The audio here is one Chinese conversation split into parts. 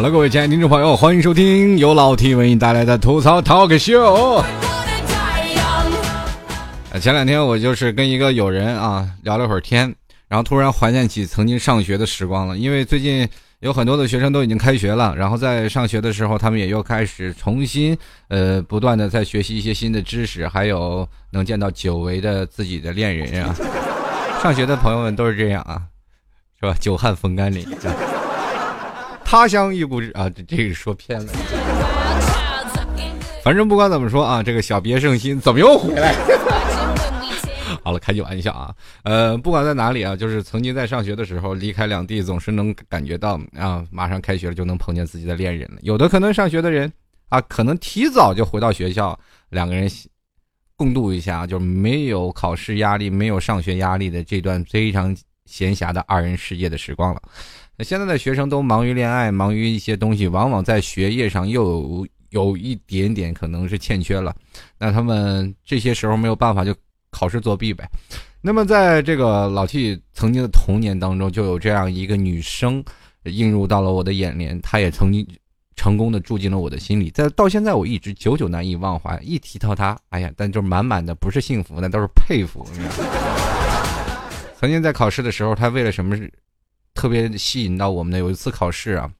好了，各位亲爱的听众朋友，欢迎收听由老 T 为你带来的吐槽 Talk Show。前两天我就是跟一个友人啊聊了会儿天，然后突然怀念起曾经上学的时光了。因为最近有很多的学生都已经开学了，然后在上学的时候，他们也又开始重新呃不断的在学习一些新的知识，还有能见到久违的自己的恋人啊。上学的朋友们都是这样啊，是吧？久旱逢甘霖，他乡遇故知啊，这这个说偏了。反正不管怎么说啊，这个小别胜新怎么又回来？好了，开句玩笑啊，呃，不管在哪里啊，就是曾经在上学的时候离开两地，总是能感觉到啊，马上开学了就能碰见自己的恋人了。有的可能上学的人啊，可能提早就回到学校，两个人。共度一下，就没有考试压力、没有上学压力的这段非常闲暇的二人世界的时光了。那现在的学生都忙于恋爱，忙于一些东西，往往在学业上又有有一点点可能是欠缺了。那他们这些时候没有办法，就考试作弊呗。那么在这个老 T 曾经的童年当中，就有这样一个女生映入到了我的眼帘，她也曾经。成功的住进了我的心里，在到现在我一直久久难以忘怀。一提到他，哎呀，但就满满的不是幸福，那都是佩服。曾经在考试的时候，他为了什么特别吸引到我们的？有一次考试啊，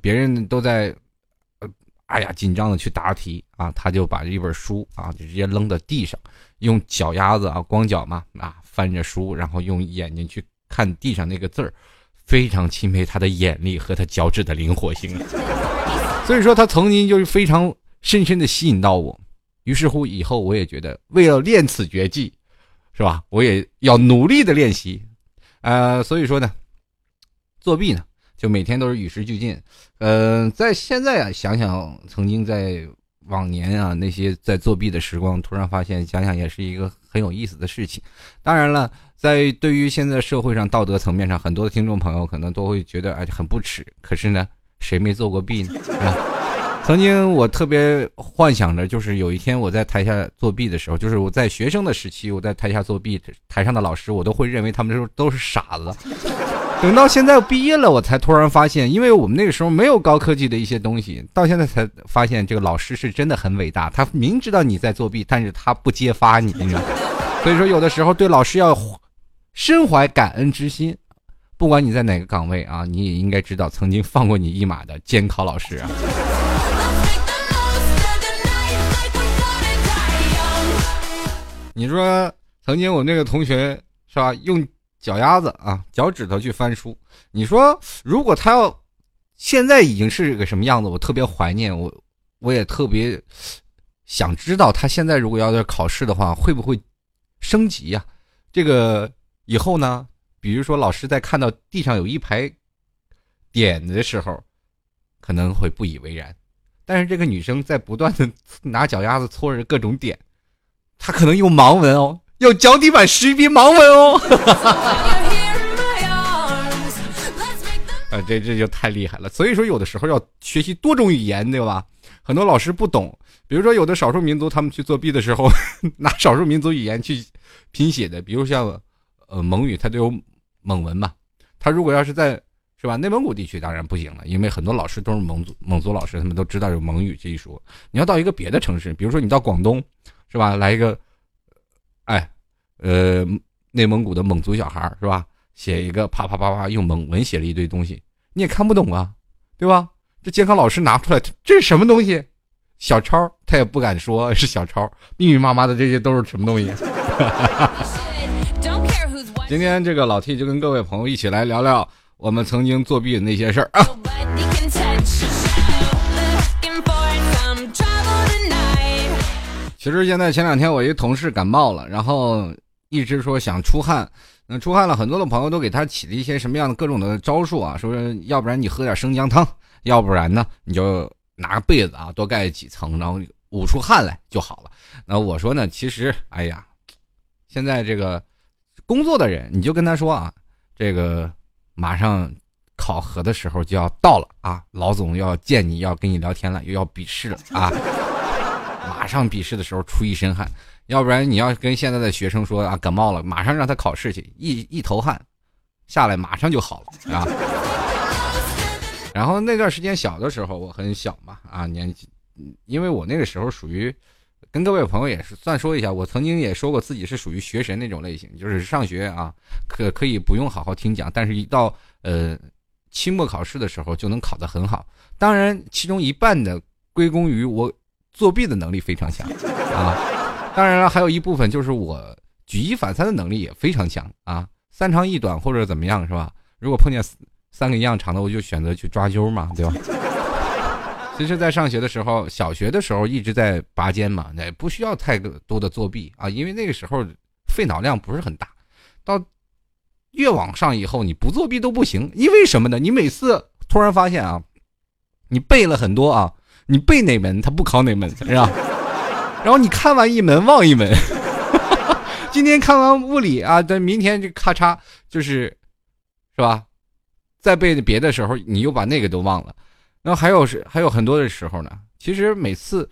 别人都在，呃哎呀紧张的去答题啊，他就把一本书啊就直接扔到地上，用脚丫子啊光脚嘛啊翻着书，然后用眼睛去看地上那个字儿。非常钦佩他的眼力和他脚趾的灵活性，所以说他曾经就是非常深深的吸引到我。于是乎，以后我也觉得为了练此绝技，是吧？我也要努力的练习。呃，所以说呢，作弊呢，就每天都是与时俱进。呃，在现在啊，想想曾经在往年啊那些在作弊的时光，突然发现想想也是一个很有意思的事情。当然了。在对于现在社会上道德层面上，很多的听众朋友可能都会觉得哎很不耻。可是呢，谁没做过弊呢？啊，曾经我特别幻想着，就是有一天我在台下作弊的时候，就是我在学生的时期，我在台下作弊，台上的老师我都会认为他们都都是傻子。等到现在毕业了，我才突然发现，因为我们那个时候没有高科技的一些东西，到现在才发现这个老师是真的很伟大。他明知道你在作弊，但是他不揭发你，你知道。所以说，有的时候对老师要。身怀感恩之心，不管你在哪个岗位啊，你也应该知道曾经放过你一马的监考老师啊。你说曾经我那个同学是吧，用脚丫子啊、脚趾头去翻书。你说如果他要现在已经是个什么样子，我特别怀念我，我也特别想知道他现在如果要在考试的话，会不会升级呀？这个。以后呢，比如说老师在看到地上有一排点的时候，可能会不以为然。但是这个女生在不断的 拿脚丫子搓着各种点，她可能用盲文哦，用脚底板识别盲文哦。啊，这这就太厉害了。所以说，有的时候要学习多种语言，对吧？很多老师不懂，比如说有的少数民族他们去作弊的时候，拿少数民族语言去拼写的，比如像。呃，蒙语它都有蒙文嘛，他如果要是在是吧内蒙古地区当然不行了，因为很多老师都是蒙族蒙族老师，他们都知道有蒙语这一说。你要到一个别的城市，比如说你到广东，是吧？来一个，哎，呃，内蒙古的蒙族小孩是吧？写一个啪啪啪啪用蒙文写了一堆东西，你也看不懂啊，对吧？这监考老师拿出来，这是什么东西？小抄，他也不敢说是小抄，密密麻麻的这些都是什么东西？今天这个老 T 就跟各位朋友一起来聊聊我们曾经作弊的那些事儿啊。其实现在前两天我一同事感冒了，然后一直说想出汗，那出汗了很多的朋友都给他起了一些什么样的各种的招数啊，说要不然你喝点生姜汤，要不然呢你就拿个被子啊多盖几层，然后捂出汗来就好了。那我说呢，其实哎呀，现在这个。工作的人，你就跟他说啊，这个马上考核的时候就要到了啊，老总要见你要跟你聊天了，又要笔试了啊，马上笔试的时候出一身汗，要不然你要跟现在的学生说啊，感冒了，马上让他考试去，一一头汗下来马上就好了啊。然后那段时间小的时候，我很小嘛，啊，年纪，因为我那个时候属于，跟各位朋友也是算说一下，我曾经也说过自己是属于学神那种类型，就是上学啊，可可以不用好好听讲，但是一到呃期末考试的时候就能考得很好。当然，其中一半的归功于我作弊的能力非常强啊，当然了，还有一部分就是我举一反三的能力也非常强啊，三长一短或者怎么样是吧？如果碰见。三个一样长的，我就选择去抓阄嘛，对吧？其实，在上学的时候，小学的时候一直在拔尖嘛，那不需要太多的作弊啊，因为那个时候费脑量不是很大。到越往上以后，你不作弊都不行，因为什么呢？你每次突然发现啊，你背了很多啊，你背哪门他不考哪门，是吧？然后你看完一门忘一门，今天看完物理啊，等明天就咔嚓就是，是吧？在背别的时候，你又把那个都忘了，然后还有是还有很多的时候呢。其实每次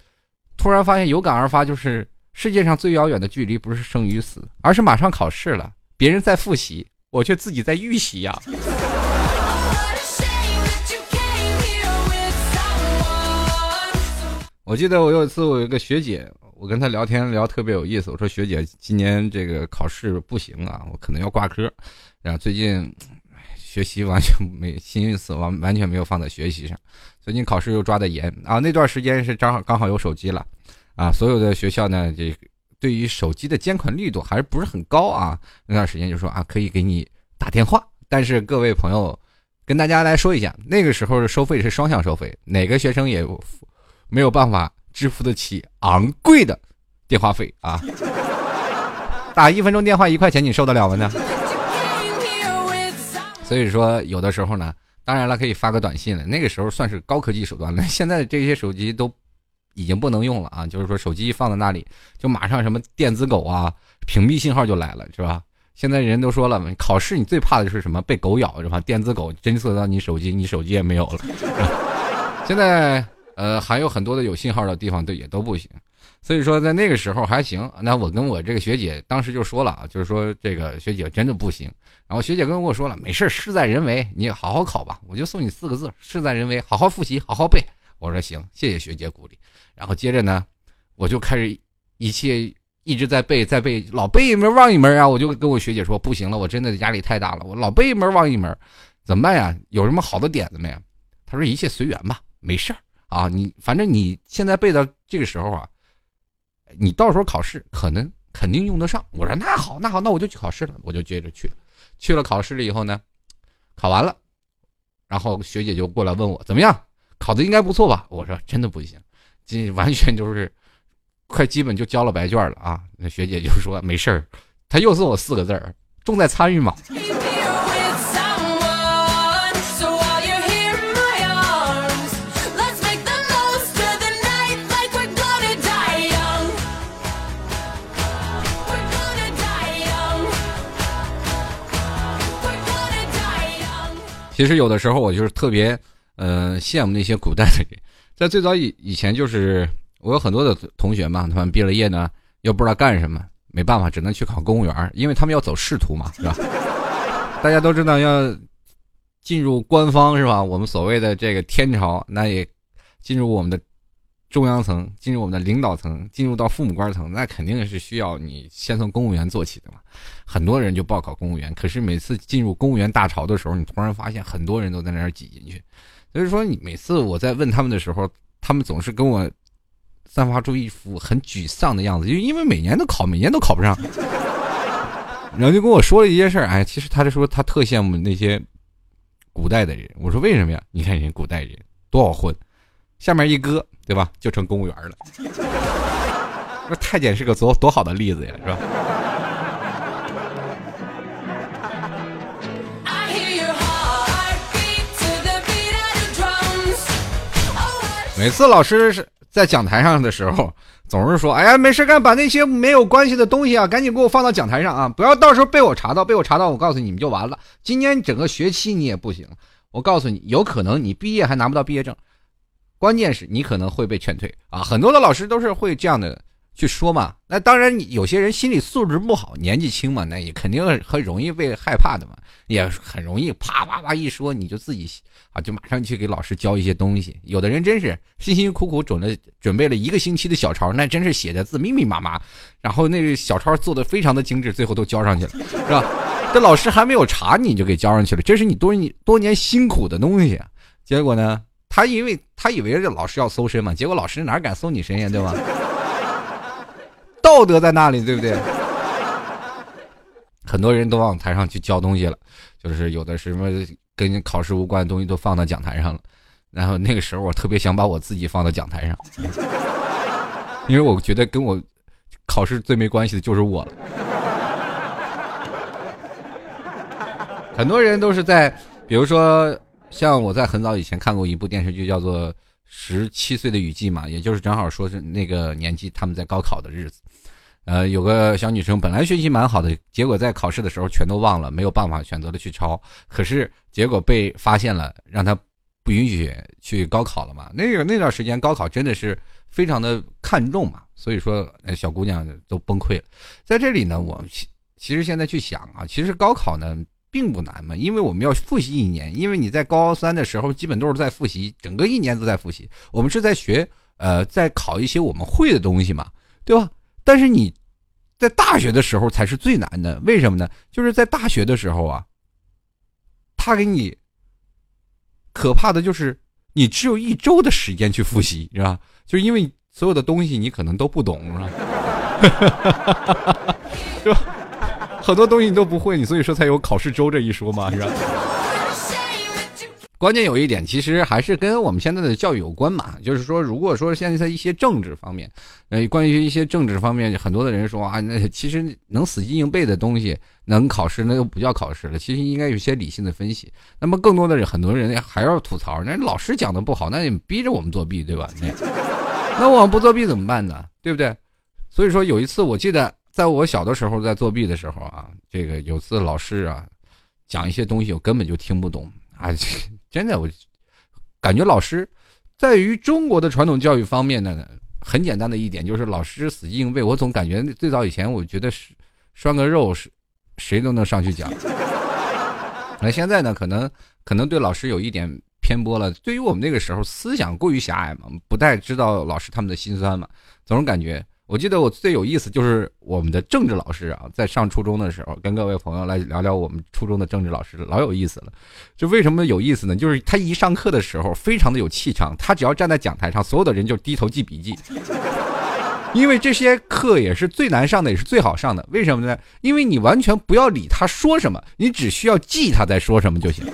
突然发现有感而发，就是世界上最遥远的距离不是生与死，而是马上考试了，别人在复习，我却自己在预习呀。我记得我有一次，我有一个学姐，我跟她聊天聊特别有意思。我说学姐，今年这个考试不行啊，我可能要挂科。然后最近。学习完全没心思，完完全没有放在学习上。最近考试又抓的严啊，那段时间是正好刚好有手机了，啊，所有的学校呢，这对于手机的监管力度还是不是很高啊。那段时间就说啊，可以给你打电话，但是各位朋友，跟大家来说一下，那个时候的收费是双向收费，哪个学生也没有办法支付得起昂贵的电话费啊。打一分钟电话一块钱，你受得了吗呢？所以说，有的时候呢，当然了，可以发个短信了。那个时候算是高科技手段了。现在这些手机都已经不能用了啊！就是说，手机放在那里，就马上什么电子狗啊，屏蔽信号就来了，是吧？现在人都说了，考试你最怕的就是什么？被狗咬，是吧？电子狗侦测到你手机，你手机也没有了。现在呃，还有很多的有信号的地方，都也都不行。所以说，在那个时候还行。那我跟我这个学姐当时就说了啊，就是说这个学姐真的不行。然后学姐跟我说了，没事，事在人为，你好好考吧。我就送你四个字：事在人为，好好复习，好好背。我说行，谢谢学姐鼓励。然后接着呢，我就开始一切一直在背，在背，老背一门忘一门啊。我就跟我学姐说，不行了，我真的压力太大了，我老背一门忘一门，怎么办呀？有什么好的点子没？她说一切随缘吧，没事儿啊。你反正你现在背到这个时候啊。你到时候考试可能肯定用得上。我说那好，那好，那我就去考试了。我就接着去了。去了考试了以后呢，考完了，然后学姐就过来问我怎么样，考的应该不错吧？我说真的不行，这完全就是快基本就交了白卷了啊。那学姐就说没事儿，她又送我四个字儿：重在参与嘛。其实有的时候我就是特别，呃，羡慕那些古代的人，在最早以以前，就是我有很多的同学嘛，他们毕了业呢，又不知道干什么，没办法，只能去考公务员，因为他们要走仕途嘛，是吧？大家都知道要进入官方是吧？我们所谓的这个天朝，那也进入我们的。中央层进入我们的领导层，进入到父母官层，那肯定是需要你先从公务员做起的嘛。很多人就报考公务员，可是每次进入公务员大潮的时候，你突然发现很多人都在那儿挤进去。所以说，你每次我在问他们的时候，他们总是跟我散发出一副很沮丧的样子，就因为每年都考，每年都考不上。然后就跟我说了一件事儿，哎，其实他就说他特羡慕那些古代的人。我说为什么呀？你看人古代人多好混。下面一搁，对吧？就成公务员了。那太监是个多多好的例子呀，是吧？每次老师是在讲台上的时候，总是说：“哎呀，没事干，把那些没有关系的东西啊，赶紧给我放到讲台上啊，不要到时候被我查到，被我查到，我告诉你们就完了。今年整个学期你也不行，我告诉你，有可能你毕业还拿不到毕业证。”关键是你可能会被劝退啊！很多的老师都是会这样的去说嘛。那当然，有些人心理素质不好，年纪轻嘛，那也肯定很容易被害怕的嘛，也很容易啪啪啪一说，你就自己啊，就马上去给老师交一些东西。有的人真是辛辛苦苦准了准备了一个星期的小抄，那真是写的字密密麻麻，然后那个小抄做的非常的精致，最后都交上去了，是吧？这老师还没有查，你就给交上去了，这是你多年多年辛苦的东西。结果呢，他因为他以为这老师要搜身嘛，结果老师哪敢搜你身呀，对吧？道德在那里，对不对？很多人都往台上去交东西了，就是有的什么跟考试无关的东西都放到讲台上了。然后那个时候，我特别想把我自己放到讲台上，因为我觉得跟我考试最没关系的就是我了。很多人都是在，比如说，像我在很早以前看过一部电视剧，叫做《十七岁的雨季》嘛，也就是正好说是那个年纪，他们在高考的日子。呃，有个小女生本来学习蛮好的，结果在考试的时候全都忘了，没有办法选择了去抄。可是结果被发现了，让她不允许去高考了嘛。那个那段时间高考真的是非常的看重嘛，所以说小姑娘都崩溃了。在这里呢，我其实现在去想啊，其实高考呢。并不难嘛，因为我们要复习一年，因为你在高三的时候基本都是在复习，整个一年都在复习。我们是在学，呃，在考一些我们会的东西嘛，对吧？但是你在大学的时候才是最难的，为什么呢？就是在大学的时候啊，他给你可怕的就是你只有一周的时间去复习，是吧？就因为所有的东西你可能都不懂，是吧？是吧？很多东西你都不会，你所以说才有考试周这一说嘛，是吧？关键有一点，其实还是跟我们现在的教育有关嘛。就是说，如果说现在一些政治方面，呃，关于一些政治方面，很多的人说啊，那其实能死记硬背的东西能考试，那就不叫考试了。其实应该有些理性的分析。那么，更多的人，很多人还要吐槽，那老师讲的不好，那你逼着我们作弊，对吧？那那我们不作弊怎么办呢？对不对？所以说，有一次我记得。在我小的时候，在作弊的时候啊，这个有次老师啊，讲一些东西我根本就听不懂啊，真的我感觉老师在于中国的传统教育方面呢，很简单的一点就是老师死记硬背。我总感觉最早以前我觉得是涮个肉是谁都能上去讲，那现在呢，可能可能对老师有一点偏颇了。对于我们那个时候思想过于狭隘嘛，不太知道老师他们的心酸嘛，总是感觉。我记得我最有意思就是我们的政治老师啊，在上初中的时候，跟各位朋友来聊聊我们初中的政治老师，老有意思了。就为什么有意思呢？就是他一上课的时候非常的有气场，他只要站在讲台上，所有的人就低头记笔记。因为这些课也是最难上的，也是最好上的。为什么呢？因为你完全不要理他说什么，你只需要记他在说什么就行。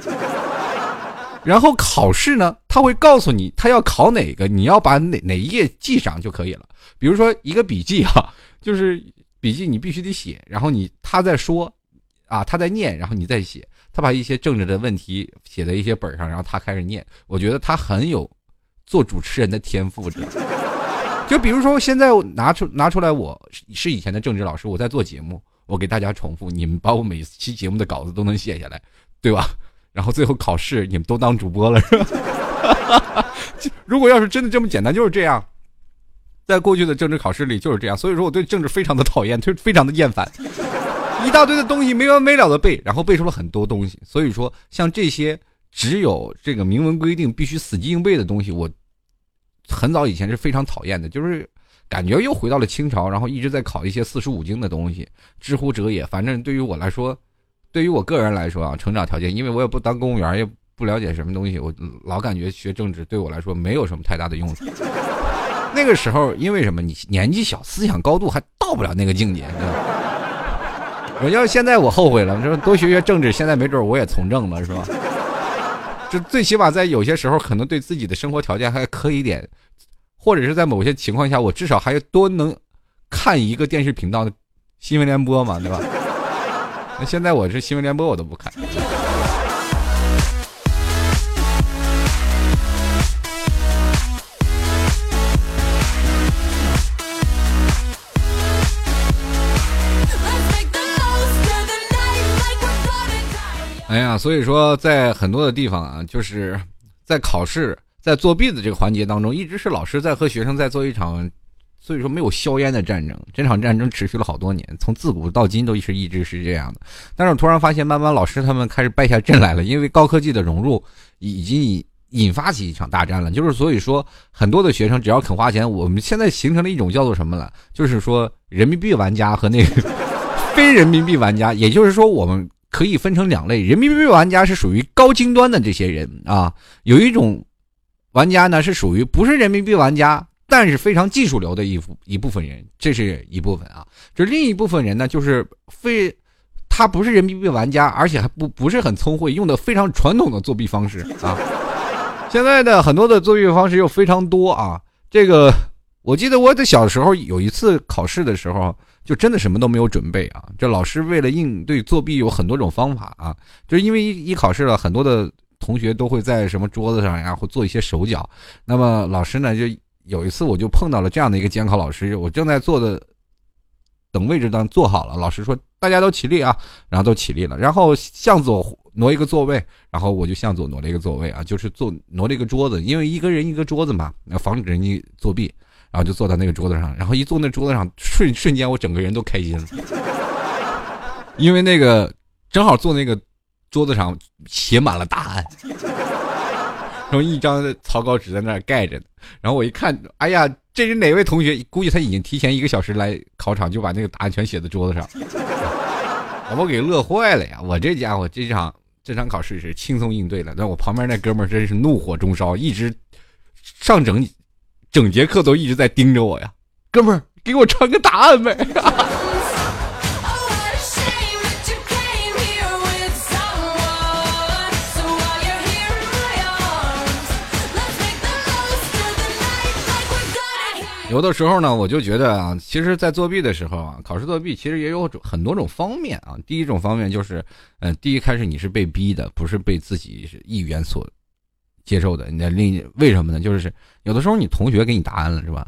然后考试呢，他会告诉你他要考哪个，你要把哪哪一页记上就可以了。比如说一个笔记哈，就是笔记你必须得写，然后你他在说，啊他在念，然后你再写。他把一些政治的问题写在一些本上，然后他开始念。我觉得他很有做主持人的天赋。就比如说现在拿出拿出来，我是以前的政治老师，我在做节目，我给大家重复，你们把我每期节目的稿子都能写下来，对吧？然后最后考试，你们都当主播了，是吧？如果要是真的这么简单，就是这样。在过去的政治考试里就是这样，所以说我对政治非常的讨厌，就是非常的厌烦。一大堆的东西没完没了的背，然后背出了很多东西。所以说，像这些只有这个明文规定必须死记硬背的东西，我很早以前是非常讨厌的，就是感觉又回到了清朝，然后一直在考一些四书五经的东西。知乎者也，反正对于我来说。对于我个人来说啊，成长条件，因为我也不当公务员，也不了解什么东西，我老感觉学政治对我来说没有什么太大的用处。那个时候，因为什么？你年纪小，思想高度还到不了那个境界。我要现在我后悔了，说多学学政治，现在没准我也从政了，是吧？这最起码在有些时候，可能对自己的生活条件还可以点，或者是在某些情况下，我至少还多能看一个电视频道的新闻联播嘛，对吧？那现在我是新闻联播，我都不看。哎呀，所以说，在很多的地方啊，就是在考试、在作弊的这个环节当中，一直是老师在和学生在做一场。所以说没有硝烟的战争，这场战争持续了好多年，从自古到今都是一直是这样的。但是我突然发现，慢慢老师他们开始败下阵来了，因为高科技的融入已经引引发起一场大战了。就是所以说，很多的学生只要肯花钱，我们现在形成了一种叫做什么了？就是说人民币玩家和那个 非人民币玩家，也就是说我们。可以分成两类，人民币玩家是属于高精端的这些人啊，有一种玩家呢是属于不是人民币玩家，但是非常技术流的一一部分人，这是一部分啊。这另一部分人呢，就是非他不是人民币玩家，而且还不不是很聪慧，用的非常传统的作弊方式啊。现在的很多的作弊方式又非常多啊。这个我记得我在小时候有一次考试的时候。就真的什么都没有准备啊！这老师为了应对作弊，有很多种方法啊。就是因为一一考试了，很多的同学都会在什么桌子上呀，或做一些手脚。那么老师呢，就有一次我就碰到了这样的一个监考老师，我正在坐的等位置当坐好了，老师说大家都起立啊，然后都起立了，然后向左挪一个座位，然后我就向左挪了一个座位啊，就是坐挪了一个桌子，因为一个人一个桌子嘛，要防止人家作弊。然后就坐在那个桌子上，然后一坐那桌子上，瞬瞬间我整个人都开心了，因为那个正好坐那个桌子上写满了答案，然后一张草稿纸在那儿盖着然后我一看，哎呀，这是哪位同学？估计他已经提前一个小时来考场，就把那个答案全写在桌子上，把 我给乐坏了呀！我这家伙这场这场考试是轻松应对了，但我旁边那哥们儿真是怒火中烧，一直上整。整节课都一直在盯着我呀，哥们儿，给我传个答案呗！有的时候呢，我就觉得啊，其实，在作弊的时候啊，考试作弊其实也有很多种方面啊。第一种方面就是，嗯，第一开始你是被逼的，不是被自己意愿所。接受的，那另为什么呢？就是有的时候你同学给你答案了，是吧？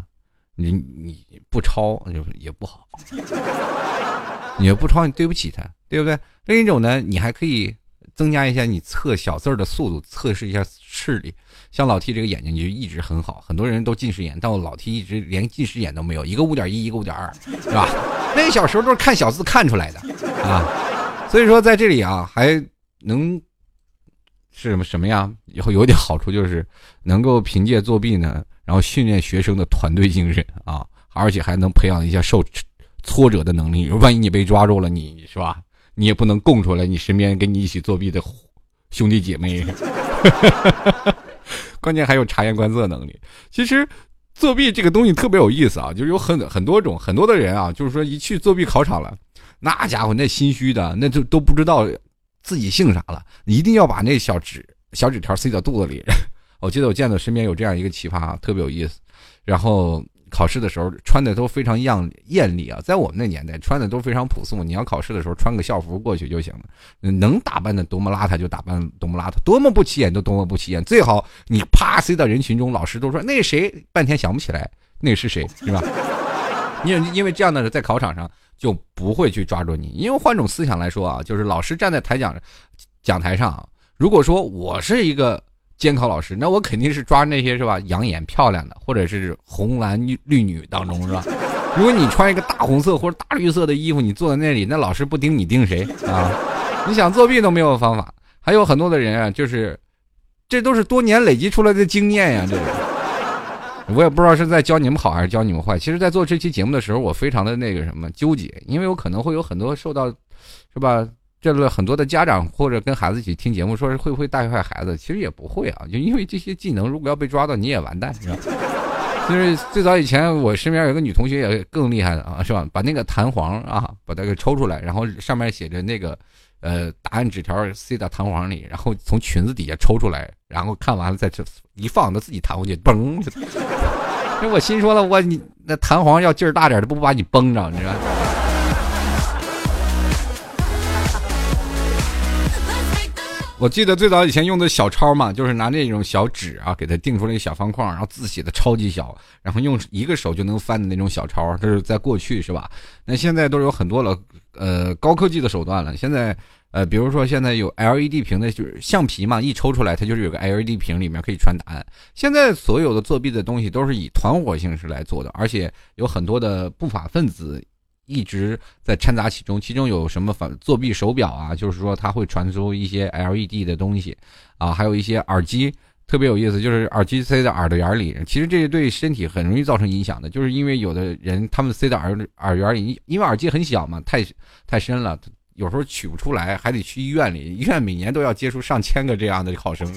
你你不抄就也不好，你要不抄你对不起他，对不对？另一种呢，你还可以增加一下你测小字儿的速度，测试一下视力。像老 T 这个眼睛就一直很好，很多人都近视眼，但我老 T 一直连近视眼都没有，一个五点一，一个五点二，是吧？那个小时候都是看小字看出来的啊。所以说在这里啊，还能。是什么什么呀？以后有点好处就是能够凭借作弊呢，然后训练学生的团队精神啊，而且还能培养一下受挫折的能力。万一你被抓住了，你是吧？你也不能供出来你身边跟你一起作弊的兄弟姐妹。关键还有察言观色能力。其实作弊这个东西特别有意思啊，就是有很很多种，很多的人啊，就是说一去作弊考场了，那家伙那心虚的，那就都不知道。自己姓啥了？一定要把那小纸小纸条塞到肚子里。我记得我见到身边有这样一个奇葩，特别有意思。然后考试的时候穿的都非常样艳丽啊，在我们那年代穿的都非常朴素。你要考试的时候穿个校服过去就行了，能打扮的多么邋遢就打扮多么邋遢，多么不起眼就多么不起眼。最好你啪塞到人群中，老师都说那谁，半天想不起来那是谁，是吧？因因为这样的在考场上。就不会去抓住你，因为换种思想来说啊，就是老师站在台讲讲台上，如果说我是一个监考老师，那我肯定是抓那些是吧养眼漂亮的，或者是红蓝绿女当中是吧？如果你穿一个大红色或者大绿色的衣服，你坐在那里，那老师不盯你盯谁啊？你想作弊都没有方法。还有很多的人啊，就是这都是多年累积出来的经验呀，这个。我也不知道是在教你们好还是教你们坏。其实，在做这期节目的时候，我非常的那个什么纠结，因为我可能会有很多受到，是吧？这个很多的家长或者跟孩子一起听节目，说是会不会带坏孩子？其实也不会啊，就因为这些技能，如果要被抓到，你也完蛋，是吧？就是最早以前，我身边有个女同学也更厉害的啊，是吧？把那个弹簧啊，把它给抽出来，然后上面写着那个。呃，答案纸条塞到弹簧里，然后从裙子底下抽出来，然后看完了再一放，它自己弹回去，嘣！那我心说了，我你那弹簧要劲儿大点，它不把你崩着，你知道？我记得最早以前用的小抄嘛，就是拿那种小纸啊，给它定出了一个小方框，然后字写的超级小，然后用一个手就能翻的那种小抄，这是在过去是吧？那现在都是有很多了，呃，高科技的手段了。现在，呃，比如说现在有 LED 屏的，就是橡皮嘛，一抽出来它就是有个 LED 屏，里面可以传答案。现在所有的作弊的东西都是以团伙形式来做的，而且有很多的不法分子。一直在掺杂其中，其中有什么反作弊手表啊？就是说它会传出一些 LED 的东西，啊，还有一些耳机，特别有意思，就是耳机塞在耳朵眼里，其实这对身体很容易造成影响的，就是因为有的人他们塞在耳耳缘里，因为耳机很小嘛，太太深了，有时候取不出来，还得去医院里，医院每年都要接触上千个这样的考生。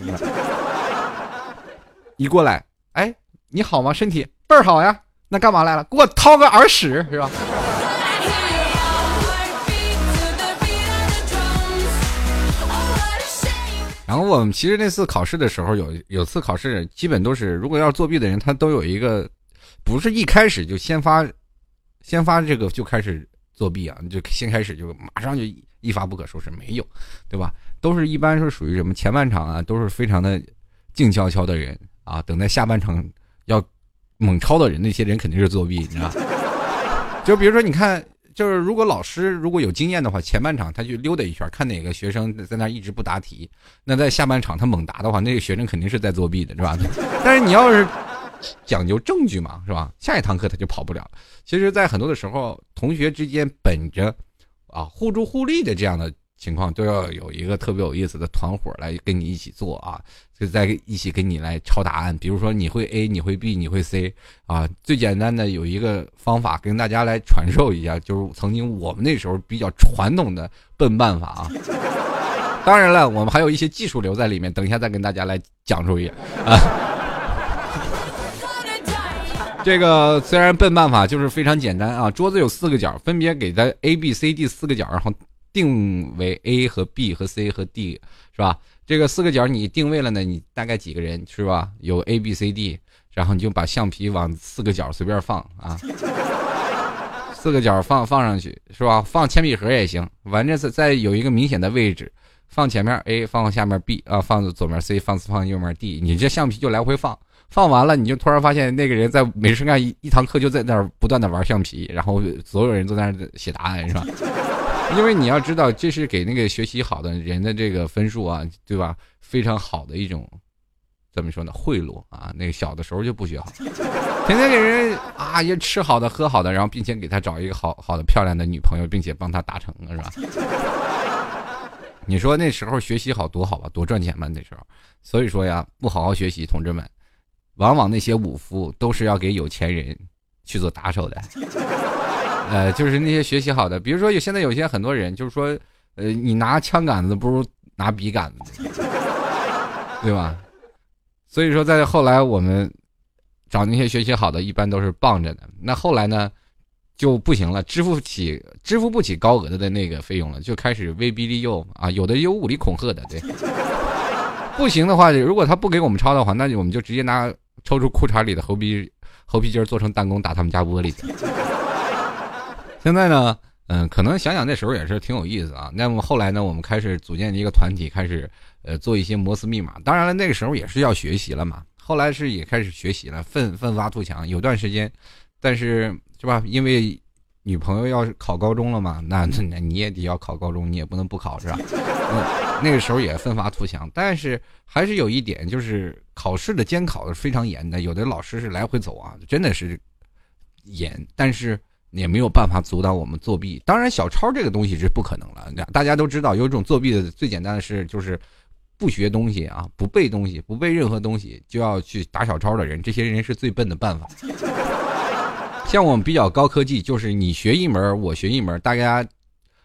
一过来，哎，你好吗？身体倍儿好呀，那干嘛来了？给我掏个耳屎是吧？然后我们其实那次考试的时候，有有次考试，基本都是如果要作弊的人，他都有一个，不是一开始就先发，先发这个就开始作弊啊，就先开始就马上就一发不可收拾，没有，对吧？都是一般是属于什么前半场啊，都是非常的静悄悄的人啊，等待下半场要猛抄的人，那些人肯定是作弊，你知道？就比如说你看。就是如果老师如果有经验的话，前半场他去溜达一圈，看哪个学生在那一直不答题，那在下半场他猛答的话，那个学生肯定是在作弊的，是吧？但是你要是讲究证据嘛，是吧？下一堂课他就跑不了。其实，在很多的时候，同学之间本着啊互助互利的这样的。情况都要有一个特别有意思的团伙来跟你一起做啊，就在一起跟你来抄答案。比如说你会 A，你会 B，你会 C 啊。最简单的有一个方法跟大家来传授一下，就是曾经我们那时候比较传统的笨办法啊。当然了，我们还有一些技术留在里面，等一下再跟大家来讲述一下啊。这个虽然笨办法就是非常简单啊，桌子有四个角，分别给它 A、B、C、D 四个角，然后。定为 A 和 B 和 C 和 D 是吧？这个四个角你定位了呢？你大概几个人是吧？有 A B C D，然后你就把橡皮往四个角随便放啊，四个角放放上去是吧？放铅笔盒也行，反正在在有一个明显的位置，放前面 A，放下面 B 啊，放左面 C，放放右面 D，你这橡皮就来回放，放完了你就突然发现那个人在没事干一一堂课就在那儿不断的玩橡皮，然后所有人都在那写答案是吧？因为你要知道，这是给那个学习好的人的这个分数啊，对吧？非常好的一种，怎么说呢？贿赂啊！那个小的时候就不学好，天天给人啊也吃好的喝好的，然后并且给他找一个好好的漂亮的女朋友，并且帮他达成了，是吧？你说那时候学习好多好啊，多赚钱嘛那时候。所以说呀，不好好学习，同志们，往往那些武夫都是要给有钱人去做打手的。呃，就是那些学习好的，比如说有现在有些很多人，就是说，呃，你拿枪杆子不如拿笔杆子，对吧？所以说，在后来我们找那些学习好的，一般都是傍着的。那后来呢，就不行了，支付起支付不起高额的的那个费用了，就开始威逼利诱啊，有的有武力恐吓的，对。不行的话，如果他不给我们抄的话，那就我们就直接拿抽出裤衩里的猴皮猴皮筋做成弹弓打他们家玻璃。现在呢，嗯，可能想想那时候也是挺有意思啊。那么后来呢，我们开始组建一个团体，开始呃做一些摩斯密码。当然了，那个时候也是要学习了嘛。后来是也开始学习了，奋奋发图强。有段时间，但是是吧？因为女朋友要是考高中了嘛，那那你也得要考高中，你也不能不考是吧？嗯，那个时候也奋发图强，但是还是有一点，就是考试的监考是非常严的，有的老师是来回走啊，真的是严，但是。也没有办法阻挡我们作弊。当然，小抄这个东西是不可能了。大家都知道，有一种作弊的最简单的事就是不学东西啊，不背东西，不背任何东西就要去打小抄的人，这些人是最笨的办法。像我们比较高科技，就是你学一门，我学一门，大家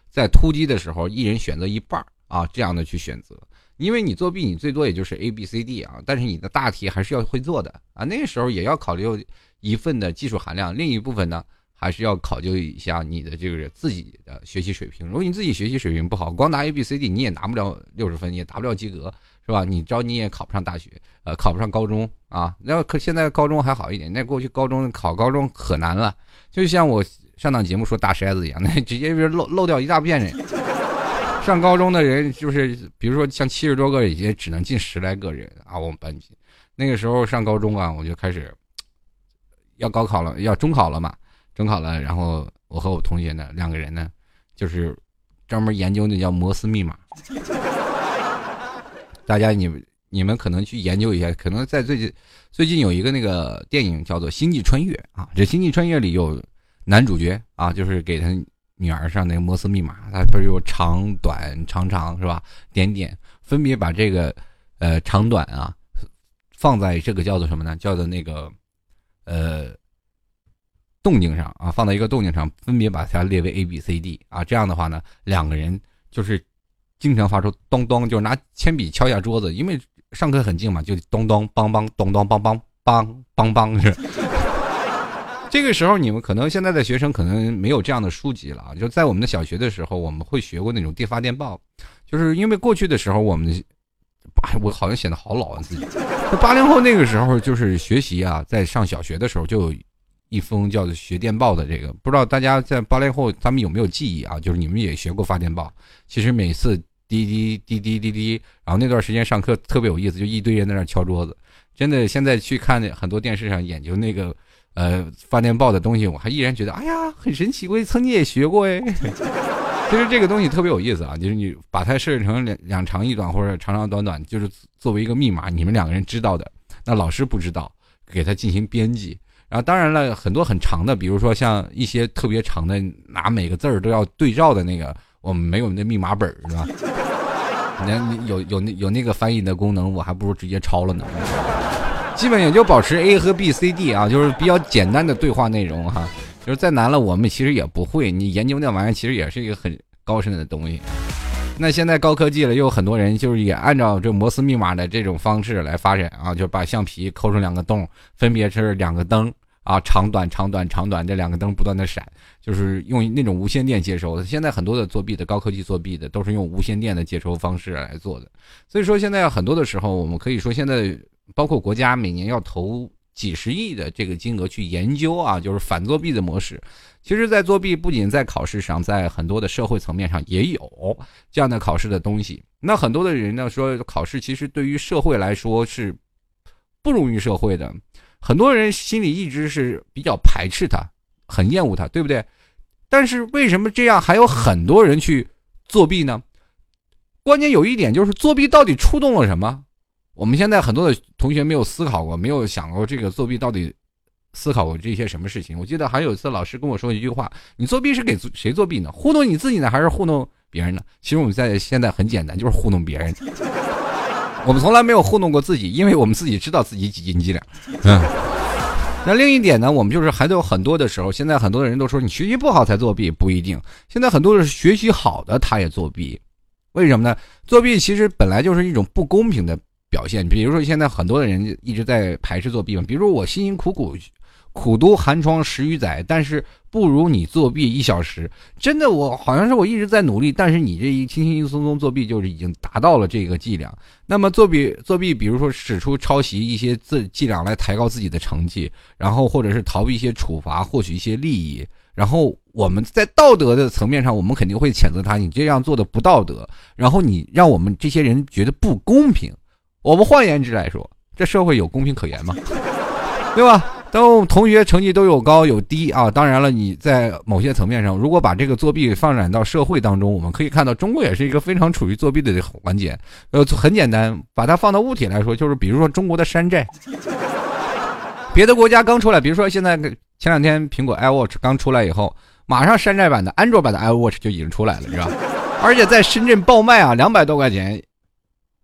在突击的时候，一人选择一半啊，这样的去选择。因为你作弊，你最多也就是 A、B、C、D 啊，但是你的大题还是要会做的啊。那个时候也要考虑一份的技术含量，另一部分呢。还是要考究一下你的这个自己的学习水平。如果你自己学习水平不好，光拿 A B C D 你也拿不了六十分，也达不了及格，是吧？你招你也考不上大学，呃，考不上高中啊。那可现在高中还好一点，那过去高中考高中可难了。就像我上档节目说大筛子一样，那直接就是漏漏掉一大片人。上高中的人就是，比如说像七十多个，也只能进十来个人啊。我们班级那个时候上高中啊，我就开始要高考了，要中考了嘛，中考了。然后我和我同学呢，两个人呢，就是专门研究那叫摩斯密码。大家你们你们可能去研究一下，可能在最近最近有一个那个电影叫做《星际穿越》啊，这《星际穿越》里有男主角啊，就是给他。女儿上那个摩斯密码，它不是有长短、长长是吧？点点分别把这个呃长短啊放在这个叫做什么呢？叫做那个呃动静上啊，放在一个动静上，分别把它列为 A、B、C、D 啊。这样的话呢，两个人就是经常发出咚咚，就是拿铅笔敲一下桌子，因为上课很静嘛，就咚咚梆梆咚咚梆梆梆梆梆是。这个时候，你们可能现在的学生可能没有这样的书籍了啊！就在我们的小学的时候，我们会学过那种电发电报，就是因为过去的时候，我们，我好像显得好老啊自己。八零后那个时候就是学习啊，在上小学的时候就有一封叫做学电报的这个，不知道大家在八零后他们有没有记忆啊？就是你们也学过发电报，其实每次滴滴滴滴滴滴，然后那段时间上课特别有意思，就一堆人在那敲桌子，真的现在去看很多电视上研究那个。呃，发电报的东西，我还依然觉得，哎呀，很神奇。我曾经也学过哎。其实这个东西特别有意思啊，就是你把它设置成两两长一短或者长长短短，就是作为一个密码，你们两个人知道的，那老师不知道，给他进行编辑。然后当然了，很多很长的，比如说像一些特别长的，拿每个字儿都要对照的那个，我们没有那密码本是吧？那有有那有那个翻译的功能，我还不如直接抄了呢。基本也就保持 A 和 B、C、D 啊，就是比较简单的对话内容哈。就是再难了，我们其实也不会。你研究那玩意儿，其实也是一个很高深的东西。那现在高科技了，又有很多人就是也按照这摩斯密码的这种方式来发展啊，就把橡皮抠成两个洞，分别是两个灯啊，长短、长短、长短，这两个灯不断的闪，就是用那种无线电接收的。现在很多的作弊的高科技作弊的都是用无线电的接收方式来做的。所以说现在很多的时候，我们可以说现在。包括国家每年要投几十亿的这个金额去研究啊，就是反作弊的模式。其实，在作弊不仅在考试上，在很多的社会层面上也有这样的考试的东西。那很多的人呢说，考试其实对于社会来说是不容于社会的，很多人心里一直是比较排斥它，很厌恶它，对不对？但是为什么这样还有很多人去作弊呢？关键有一点就是作弊到底触动了什么？我们现在很多的同学没有思考过，没有想过这个作弊到底思考过这些什么事情。我记得还有一次老师跟我说一句话：“你作弊是给谁作弊呢？糊弄你自己呢，还是糊弄别人呢？”其实我们在现在很简单，就是糊弄别人。我们从来没有糊弄过自己，因为我们自己知道自己几斤几两。嗯。那另一点呢，我们就是还都有很多的时候，现在很多的人都说你学习不好才作弊，不一定。现在很多是学习好的他也作弊，为什么呢？作弊其实本来就是一种不公平的。表现，比如说现在很多的人一直在排斥作弊嘛。比如说我辛辛苦苦苦读寒窗十余载，但是不如你作弊一小时。真的，我好像是我一直在努力，但是你这一轻轻松松作弊就是已经达到了这个伎俩。那么作弊作弊，比如说使出抄袭一些字伎俩来抬高自己的成绩，然后或者是逃避一些处罚，获取一些利益，然后我们在道德的层面上，我们肯定会谴责他，你这样做的不道德。然后你让我们这些人觉得不公平。我们换言之来说，这社会有公平可言吗？对吧？都同学成绩都有高有低啊，当然了，你在某些层面上，如果把这个作弊放展到社会当中，我们可以看到，中国也是一个非常处于作弊的环节。呃，很简单，把它放到物体来说，就是比如说中国的山寨，别的国家刚出来，比如说现在前两天苹果 iWatch 刚出来以后，马上山寨版的安卓版的 iWatch 就已经出来了，是吧？而且在深圳爆卖啊，两百多块钱。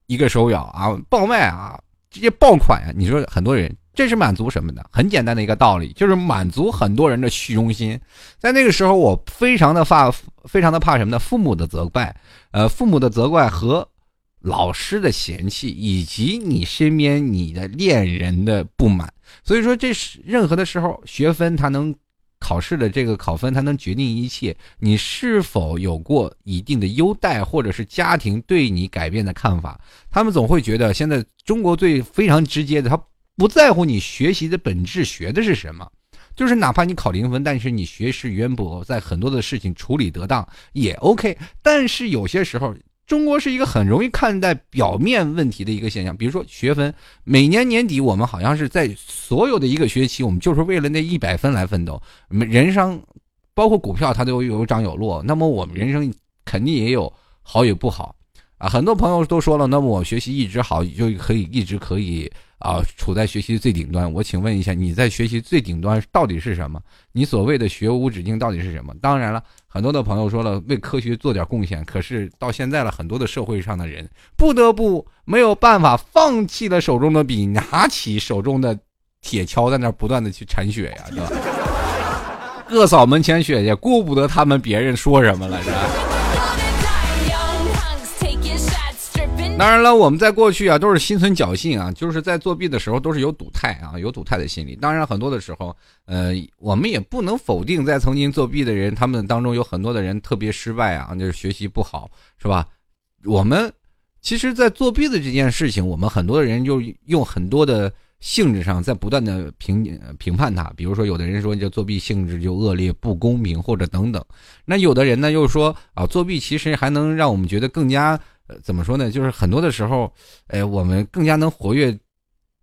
一个手表啊，爆卖啊，直接爆款呀！你说很多人这是满足什么的？很简单的一个道理，就是满足很多人的虚荣心。在那个时候，我非常的怕，非常的怕什么呢？父母的责怪，呃，父母的责怪和老师的嫌弃，以及你身边你的恋人的不满。所以说，这是任何的时候，学分它能。考试的这个考分，它能决定一切。你是否有过一定的优待，或者是家庭对你改变的看法？他们总会觉得，现在中国最非常直接的，他不在乎你学习的本质学的是什么，就是哪怕你考零分，但是你学识渊博，在很多的事情处理得当也 OK。但是有些时候，中国是一个很容易看待表面问题的一个现象。比如说学分，每年年底我们好像是在所有的一个学期，我们就是为了那一百分来奋斗。人生包括股票，它都有涨有落。那么我们人生肯定也有好与不好啊。很多朋友都说了，那么我学习一直好，就可以一直可以。啊，处在学习最顶端。我请问一下，你在学习最顶端到底是什么？你所谓的学无止境到底是什么？当然了，很多的朋友说了，为科学做点贡献。可是到现在了，很多的社会上的人不得不没有办法，放弃了手中的笔，拿起手中的铁锹，在那不断的去铲雪呀，对吧？哥嫂门前雪也顾不得他们别人说什么了，是吧？当然了，我们在过去啊都是心存侥幸啊，就是在作弊的时候都是有赌态啊，有赌态的心理。当然，很多的时候，呃，我们也不能否定，在曾经作弊的人，他们当中有很多的人特别失败啊，就是学习不好，是吧？我们其实，在作弊的这件事情，我们很多的人就用很多的性质上在不断的评评判他。比如说，有的人说这作弊性质就恶劣、不公平，或者等等。那有的人呢又说啊，作弊其实还能让我们觉得更加。呃，怎么说呢？就是很多的时候，哎，我们更加能活跃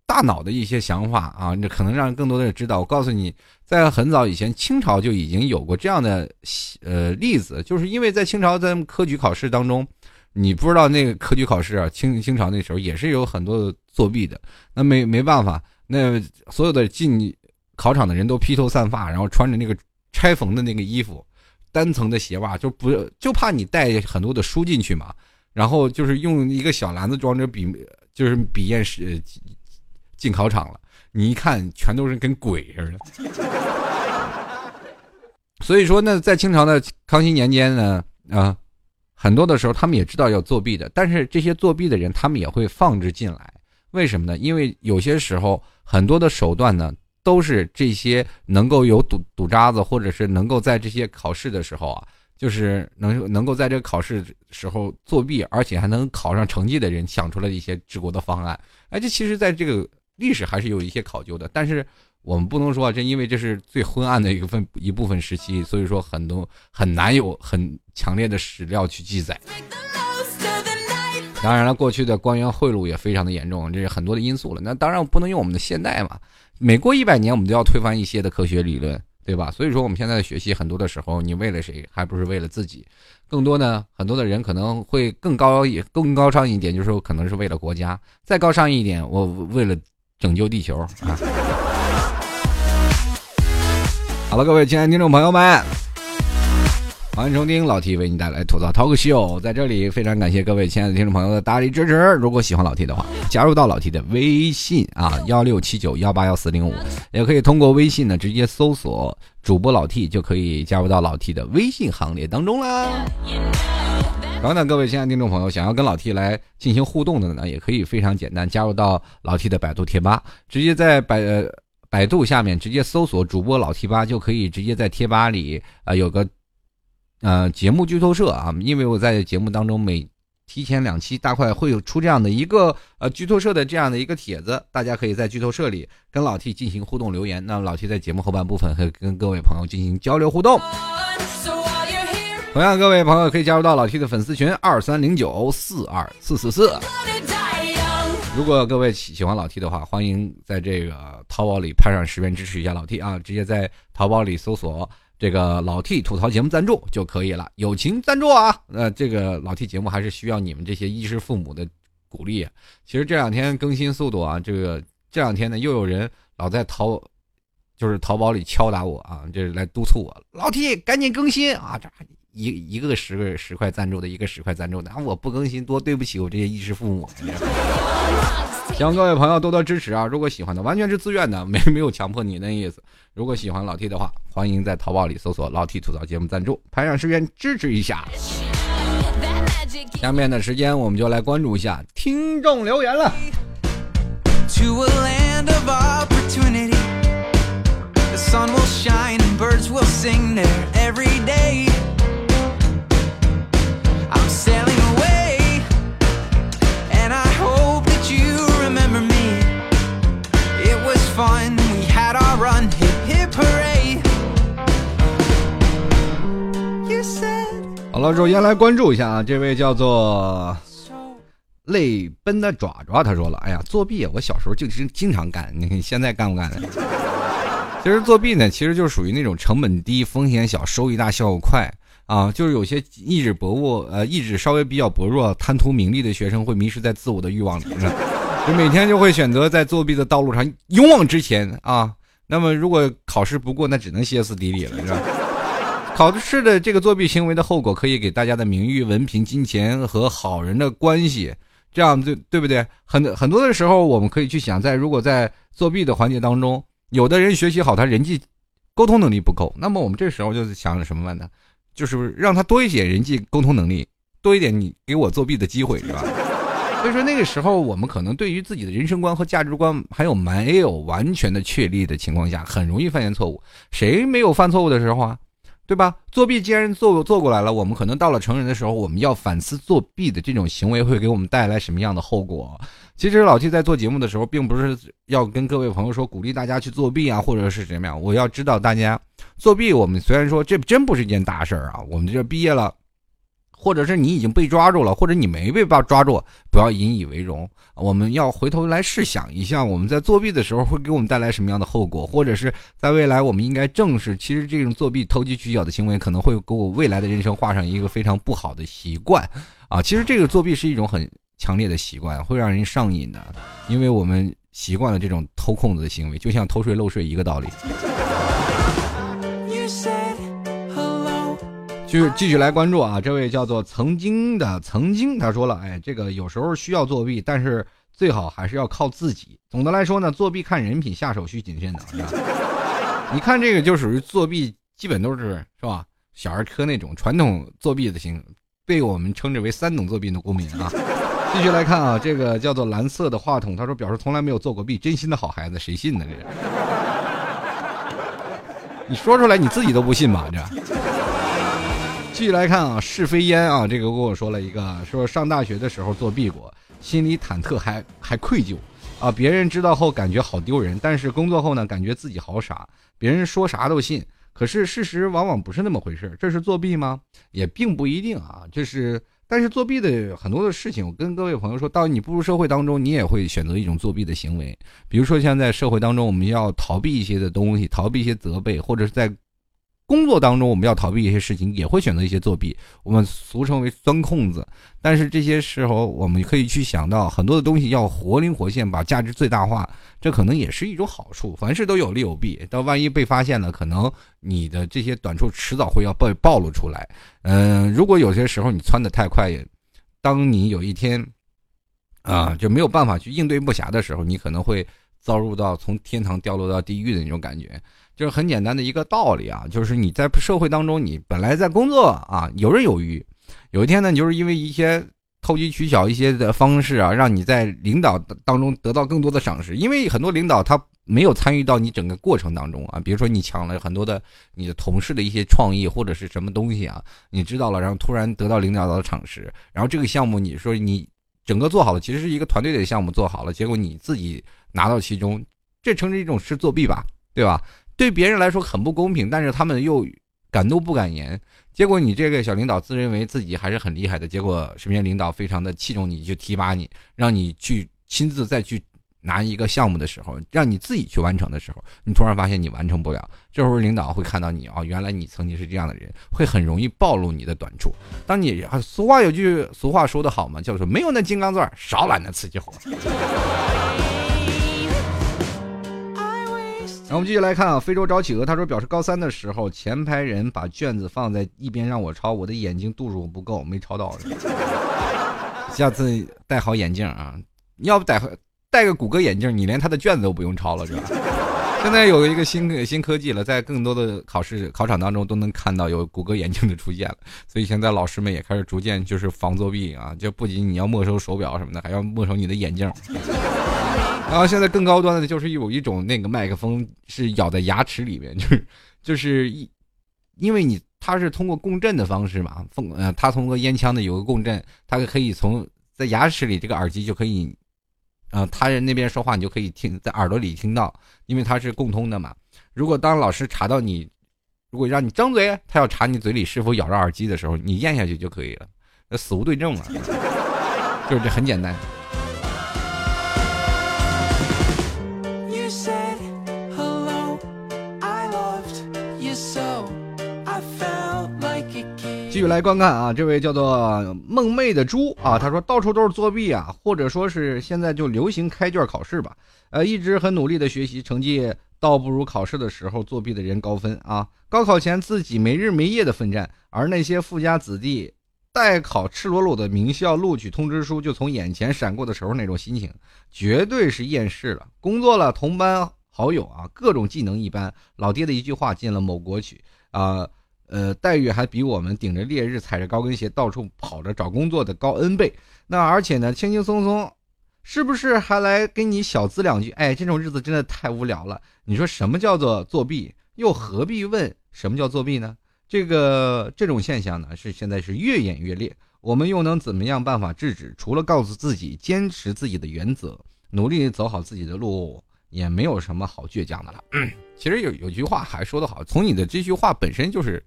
大脑的一些想法啊，这可能让更多的人知道。我告诉你，在很早以前，清朝就已经有过这样的呃例子，就是因为在清朝在科举考试当中，你不知道那个科举考试啊，清清朝那时候也是有很多作弊的。那没没办法，那所有的进考场的人都披头散发，然后穿着那个拆缝的那个衣服，单层的鞋袜，就不就怕你带很多的书进去嘛。然后就是用一个小篮子装着笔，就是笔砚是进考场了。你一看，全都是跟鬼似的。所以说呢，在清朝的康熙年间呢，啊，很多的时候他们也知道要作弊的，但是这些作弊的人，他们也会放置进来。为什么呢？因为有些时候很多的手段呢，都是这些能够有赌赌渣子，或者是能够在这些考试的时候啊。就是能能够在这个考试时候作弊，而且还能考上成绩的人想出来一些治国的方案。哎，这其实在这个历史还是有一些考究的。但是我们不能说，这因为这是最昏暗的一份一部分时期，所以说很多很难有很强烈的史料去记载。当然了，过去的官员贿赂也非常的严重，这是很多的因素了。那当然不能用我们的现代嘛，每过一百年，我们都要推翻一些的科学理论。对吧？所以说我们现在的学习很多的时候，你为了谁，还不是为了自己？更多呢，很多的人可能会更高也更高尚一点，就是说可能是为了国家；再高尚一点，我为了拯救地球啊！好了，各位亲爱的听众朋友们。欢迎收听老 T 为你带来吐槽 Talk Show，在这里非常感谢各位亲爱的听众朋友的大力支持。如果喜欢老 T 的话，加入到老 T 的微信啊，幺六七九幺八幺四零五，也可以通过微信呢直接搜索主播老 T，就可以加入到老 T 的微信行列当中啦。然后呢，各位亲爱的听众朋友，想要跟老 T 来进行互动的呢，也可以非常简单，加入到老 T 的百度贴吧，直接在百百度下面直接搜索主播老 T 吧，就可以直接在贴吧里啊有个。呃，节目剧透社啊，因为我在节目当中每提前两期大概会有出这样的一个呃剧透社的这样的一个帖子，大家可以在剧透社里跟老 T 进行互动留言。那老 T 在节目后半部分会跟各位朋友进行交流互动。同样，各位朋友可以加入到老 T 的粉丝群二三零九四二四四四。如果各位喜喜欢老 T 的话，欢迎在这个淘宝里拍上十元支持一下老 T 啊，直接在淘宝里搜索。这个老 T 吐槽节目赞助就可以了，友情赞助啊！呃，这个老 T 节目还是需要你们这些衣食父母的鼓励。其实这两天更新速度啊，这个这两天呢又有人老在淘，就是淘宝里敲打我啊，这是来督促我，老 T 赶紧更新啊！这一一个十个十块赞助的，一个十块赞助的，我不更新多对不起我这些衣食父母。希望各位朋友多多支持啊！如果喜欢的，完全是自愿的，没没有强迫你的意思。如果喜欢老 T 的话，欢迎在淘宝里搜索“老 T 吐槽节目赞助”，拍上十元支持一下。下面的时间我们就来关注一下听众留言了。fine we had our run hip hip parade you said 好了首先来关注一下啊这位叫做泪奔的爪爪他说了哎呀作弊我小时候就经经常干 你看现在干不干？呢其实作弊呢其实就是属于那种成本低风险小收益大效果快啊就是有些意志薄弱呃意志稍微比较薄弱贪图名利的学生会迷失在自我的欲望里面。就每天就会选择在作弊的道路上勇往直前啊。那么如果考试不过，那只能歇斯底里了，是吧？考试的这个作弊行为的后果，可以给大家的名誉、文凭、金钱和好人的关系，这样对对不对？很很多的时候，我们可以去想，在如果在作弊的环节当中，有的人学习好，他人际沟通能力不够，那么我们这时候就是想什么办呢？就是让他多一点人际沟通能力，多一点你给我作弊的机会，是吧？所以说那个时候，我们可能对于自己的人生观和价值观还有没有完全的确立的情况下，很容易犯下错误。谁没有犯错误的时候啊？对吧？作弊既然做做过来了，我们可能到了成人的时候，我们要反思作弊的这种行为会给我们带来什么样的后果。其实老七在做节目的时候，并不是要跟各位朋友说鼓励大家去作弊啊，或者是怎么样。我要知道大家作弊，我们虽然说这真不是一件大事儿啊，我们这毕业了。或者是你已经被抓住了，或者你没被抓抓住，不要引以为荣。我们要回头来试想一下，我们在作弊的时候会给我们带来什么样的后果，或者是在未来我们应该正视，其实这种作弊、投机取巧的行为可能会给我未来的人生画上一个非常不好的习惯啊！其实这个作弊是一种很强烈的习惯，会让人上瘾的，因为我们习惯了这种偷空子的行为，就像偷税漏税一个道理。就是继续来关注啊，这位叫做曾经的曾经，他说了，哎，这个有时候需要作弊，但是最好还是要靠自己。总的来说呢，作弊看人品，下手需谨慎的。你看这个就属于作弊，基本都是是吧？小儿科那种传统作弊的型，被我们称之为三等作弊的公民啊。继续来看啊，这个叫做蓝色的话筒，他说表示从来没有做过弊，真心的好孩子，谁信呢？这你说出来你自己都不信吧？这。继续来看啊，是非烟啊，这个跟我说了一个，说上大学的时候作弊过，心里忐忑还还愧疚，啊，别人知道后感觉好丢人，但是工作后呢，感觉自己好傻，别人说啥都信，可是事实往往不是那么回事，这是作弊吗？也并不一定啊，就是，但是作弊的很多的事情，我跟各位朋友说，到你步入社会当中，你也会选择一种作弊的行为，比如说像在社会当中，我们要逃避一些的东西，逃避一些责备，或者是在。工作当中，我们要逃避一些事情，也会选择一些作弊，我们俗称为钻空子。但是这些时候，我们可以去想到很多的东西要活灵活现，把价值最大化，这可能也是一种好处。凡事都有利有弊，到万一被发现了，可能你的这些短处迟早会要被暴露出来。嗯，如果有些时候你窜的太快，当你有一天啊就没有办法去应对不暇的时候，你可能会遭入到从天堂掉落到地狱的那种感觉。就是很简单的一个道理啊，就是你在社会当中，你本来在工作啊游刃有余，有一天呢，你就是因为一些投机取巧一些的方式啊，让你在领导当中得到更多的赏识。因为很多领导他没有参与到你整个过程当中啊，比如说你抢了很多的你的同事的一些创意或者是什么东西啊，你知道了，然后突然得到领导的赏识，然后这个项目你说你整个做好了，其实是一个团队的项目做好了，结果你自己拿到其中，这称之一种是作弊吧，对吧？对别人来说很不公平，但是他们又敢怒不敢言。结果你这个小领导自认为自己还是很厉害的，结果身边领导非常的器重你，就提拔你，让你去亲自再去拿一个项目的时候，让你自己去完成的时候，你突然发现你完成不了。这时候领导会看到你啊，原来你曾经是这样的人，会很容易暴露你的短处。当你俗话有句俗话说得好嘛，叫做没有那金刚钻，少揽那瓷器活。我们继续来看啊，非洲找企鹅，他说表示高三的时候，前排人把卷子放在一边让我抄，我的眼睛度数不够，没抄到。下次戴好眼镜啊，要不戴戴个谷歌眼镜，你连他的卷子都不用抄了，是吧？现在有一个新新科技了，在更多的考试考场当中都能看到有谷歌眼镜的出现了，所以现在老师们也开始逐渐就是防作弊啊，就不仅你要没收手表什么的，还要没收你的眼镜。然后现在更高端的，就是有一种那个麦克风是咬在牙齿里面，就是就是一，因为你它是通过共振的方式嘛，风呃，它通过烟枪的有个共振，它可以从在牙齿里这个耳机就可以，呃，他人那边说话你就可以听在耳朵里听到，因为它是共通的嘛。如果当老师查到你。如果让你张嘴，他要查你嘴里是否咬着耳机的时候，你咽下去就可以了，那死无对证了，就是这很简单。继续来观看啊，这位叫做梦寐的猪啊，他说到处都是作弊啊，或者说是现在就流行开卷考试吧。呃，一直很努力的学习，成绩倒不如考试的时候作弊的人高分啊。高考前自己没日没夜的奋战，而那些富家子弟代考赤裸裸的名校录取通知书就从眼前闪过的时候，那种心情绝对是厌世了。工作了，同班好友啊，各种技能一般，老爹的一句话进了某国去啊。呃待遇还比我们顶着烈日踩着高跟鞋到处跑着找工作的高 N 倍。那而且呢，轻轻松松，是不是还来跟你小资两句？哎，这种日子真的太无聊了。你说什么叫做作弊？又何必问什么叫作弊呢？这个这种现象呢，是现在是越演越烈。我们又能怎么样办法制止？除了告诉自己坚持自己的原则，努力走好自己的路，也没有什么好倔强的了。其实有有句话还说得好，从你的这句话本身就是。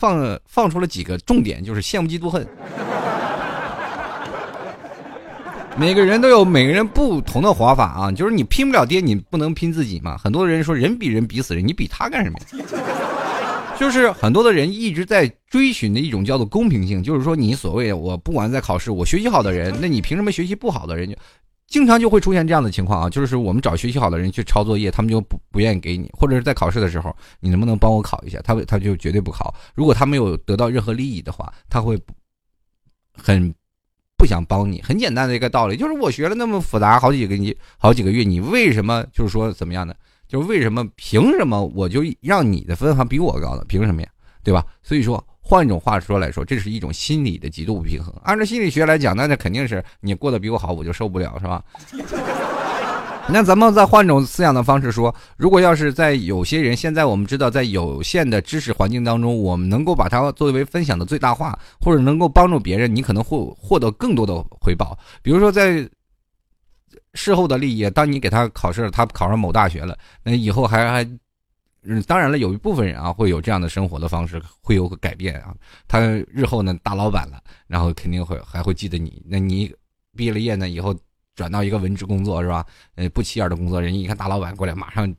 放放出了几个重点，就是羡慕嫉妒恨。每个人都有每个人不同的活法啊，就是你拼不了爹，你不能拼自己嘛。很多人说人比人比死人，你比他干什么呀？就是很多的人一直在追寻的一种叫做公平性，就是说你所谓我不管在考试，我学习好的人，那你凭什么学习不好的人就？经常就会出现这样的情况啊，就是我们找学习好的人去抄作业，他们就不不愿意给你，或者是在考试的时候，你能不能帮我考一下？他他就绝对不考。如果他没有得到任何利益的话，他会很不想帮你。很简单的一个道理，就是我学了那么复杂好几个好几个月，你为什么就是说怎么样呢？就是为什么凭什么我就让你的分还比我高呢？凭什么呀？对吧？所以说。换一种话说来说，这是一种心理的极度不平衡。按照心理学来讲，那那肯定是你过得比我好，我就受不了，是吧？那咱们再换种思想的方式说，如果要是在有些人现在我们知道，在有限的知识环境当中，我们能够把它作为分享的最大化，或者能够帮助别人，你可能获获得更多的回报。比如说在事后的利益，当你给他考试，他考上某大学了，那以后还还。嗯，当然了，有一部分人啊会有这样的生活的方式，会有个改变啊。他日后呢大老板了，然后肯定会还会记得你。那你毕了业呢以后转到一个文职工作是吧？呃，不起眼的工作，人家一看大老板过来，马上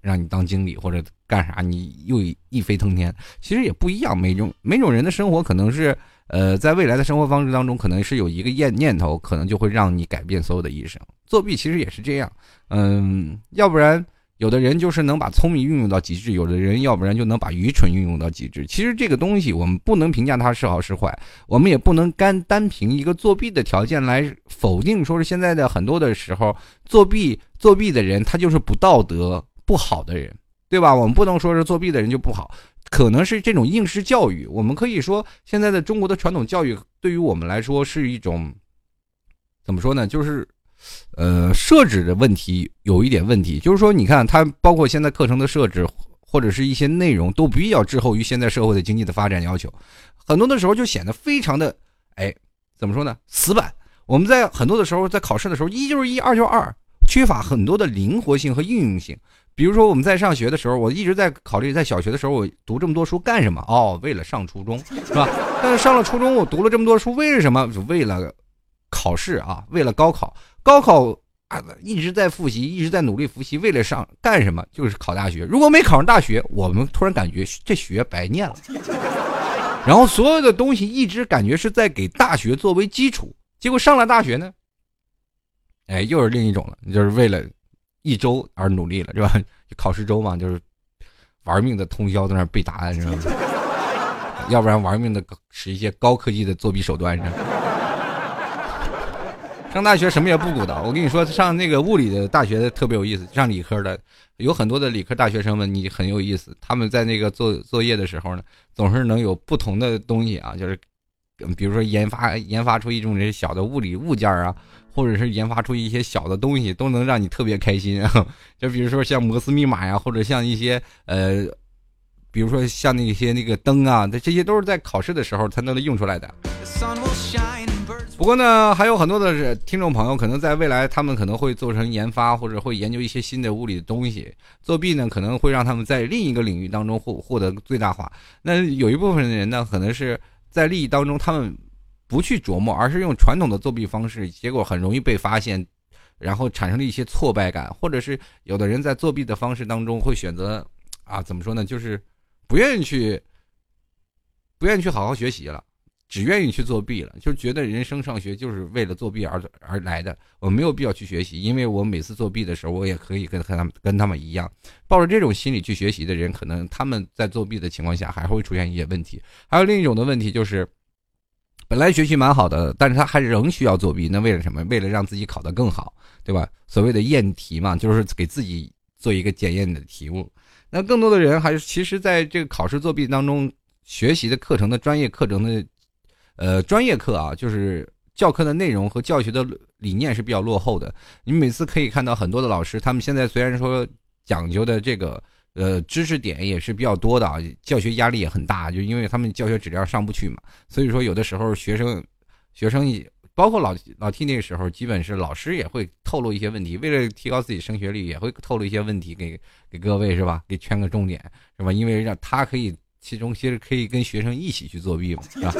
让你当经理或者干啥，你又一飞腾天。其实也不一样，每种每种人的生活可能是呃，在未来的生活方式当中，可能是有一个念念头，可能就会让你改变所有的一生。作弊其实也是这样，嗯，要不然。有的人就是能把聪明运用到极致，有的人要不然就能把愚蠢运用到极致。其实这个东西我们不能评价它是好是坏，我们也不能干单凭一个作弊的条件来否定，说是现在的很多的时候作弊作弊的人他就是不道德不好的人，对吧？我们不能说是作弊的人就不好，可能是这种应试教育。我们可以说现在的中国的传统教育对于我们来说是一种怎么说呢？就是。呃，设置的问题有一点问题，就是说，你看它包括现在课程的设置，或者是一些内容都比较滞后于现在社会的经济的发展要求，很多的时候就显得非常的，哎，怎么说呢？死板。我们在很多的时候在考试的时候，一就是一，二就是二，缺乏很多的灵活性和应用性。比如说我们在上学的时候，我一直在考虑，在小学的时候我读这么多书干什么？哦，为了上初中，是吧？但是上了初中，我读了这么多书，为什么？为了考试啊，为了高考。高考啊，一直在复习，一直在努力复习，为了上干什么？就是考大学。如果没考上大学，我们突然感觉这学白念了。然后所有的东西一直感觉是在给大学作为基础，结果上了大学呢，哎，又是另一种了，就是为了一周而努力了，是吧？考试周嘛，就是玩命的通宵在那背答案，是吧？要不然玩命的使一些高科技的作弊手段，是吧？上大学什么也不鼓捣，我跟你说，上那个物理的大学特别有意思。上理科的有很多的理科大学生们，你很有意思。他们在那个做作业的时候呢，总是能有不同的东西啊，就是比如说研发研发出一种这些小的物理物件啊，或者是研发出一些小的东西，都能让你特别开心啊。就比如说像摩斯密码呀，或者像一些呃，比如说像那些那个灯啊，这些都是在考试的时候才能用出来的。不过呢，还有很多的听众朋友，可能在未来他们可能会做成研发，或者会研究一些新的物理的东西。作弊呢，可能会让他们在另一个领域当中获获得最大化。那有一部分的人呢，可能是在利益当中，他们不去琢磨，而是用传统的作弊方式，结果很容易被发现，然后产生了一些挫败感，或者是有的人在作弊的方式当中会选择啊，怎么说呢，就是不愿意去，不愿意去好好学习了。只愿意去作弊了，就觉得人生上学就是为了作弊而而来的，我没有必要去学习，因为我每次作弊的时候，我也可以跟和他们跟他们一样，抱着这种心理去学习的人，可能他们在作弊的情况下还会出现一些问题。还有另一种的问题就是，本来学习蛮好的，但是他还仍需要作弊，那为了什么？为了让自己考得更好，对吧？所谓的验题嘛，就是给自己做一个检验的题目。那更多的人还是其实在这个考试作弊当中学习的课程的专业课程的。呃，专业课啊，就是教课的内容和教学的理念是比较落后的。你每次可以看到很多的老师，他们现在虽然说讲究的这个呃知识点也是比较多的啊，教学压力也很大，就因为他们教学质量上不去嘛。所以说，有的时候学生学生也包括老老 T 那个时候，基本是老师也会透露一些问题，为了提高自己升学率，也会透露一些问题给给各位是吧？给圈个重点是吧？因为让他可以其中其实可以跟学生一起去作弊嘛，是吧？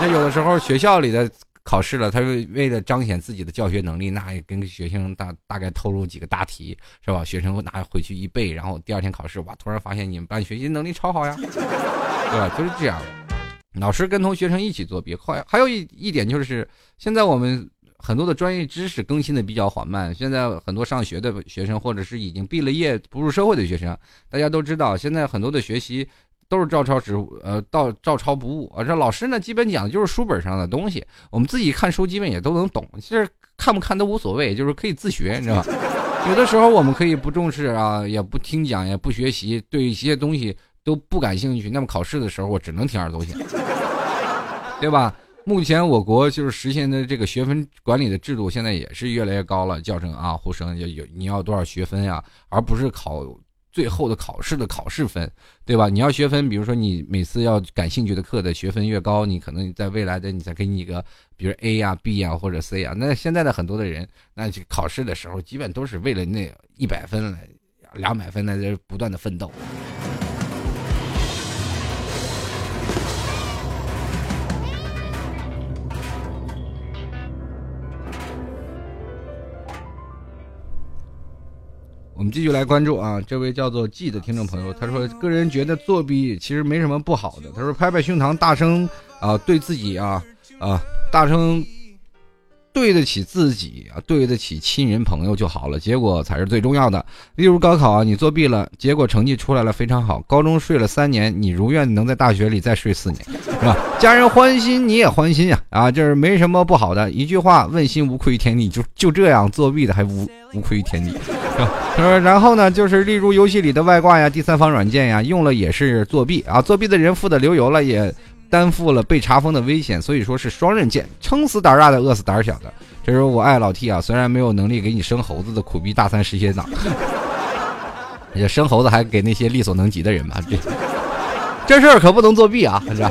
那有的时候学校里的考试了，他为为了彰显自己的教学能力，那也跟学生大大概透露几个大题，是吧？学生拿回去一背，然后第二天考试，哇，突然发现你们班学习能力超好呀，对吧？就是这样，老师跟同学生一起作弊。快还有一一点就是，现在我们很多的专业知识更新的比较缓慢，现在很多上学的学生，或者是已经毕了业步入社会的学生，大家都知道，现在很多的学习。都是照抄纸，呃，照照抄不误。啊，这老师呢，基本讲的就是书本上的东西，我们自己看书基本也都能懂。其实看不看都无所谓，就是可以自学，你知道吧？有的时候我们可以不重视啊，也不听讲，也不学习，对一些东西都不感兴趣。那么考试的时候，我只能听耳朵行，对吧？目前我国就是实现的这个学分管理的制度，现在也是越来越高了，教程啊、呼声就有你要多少学分呀，而不是考。最后的考试的考试分，对吧？你要学分，比如说你每次要感兴趣的课的学分越高，你可能在未来的你再给你一个，比如 A 呀、B 呀或者 C 啊。那现在的很多的人，那考试的时候基本都是为了那一百分、两百分在这不断的奋斗。我们继续来关注啊，这位叫做 G 的听众朋友，他说：“个人觉得作弊其实没什么不好的。”他说：“拍拍胸膛，大声啊，对自己啊啊，大声对得起自己啊，对得起亲人朋友就好了，结果才是最重要的。例如高考啊，你作弊了，结果成绩出来了非常好，高中睡了三年，你如愿能在大学里再睡四年，是吧？家人欢心，你也欢心呀啊，就是没什么不好的。一句话，问心无愧于天地，就就这样作弊的还无无愧于天地。”他说：“然后呢，就是例如游戏里的外挂呀、第三方软件呀，用了也是作弊啊。作弊的人富的流油了，也担负了被查封的危险。所以说是双刃剑，撑死胆大的，饿死胆小的。这时候我爱老 T 啊，虽然没有能力给你生猴子的苦逼大三实习党，也生猴子还给那些力所能及的人吧。这这事儿可不能作弊啊，是吧？”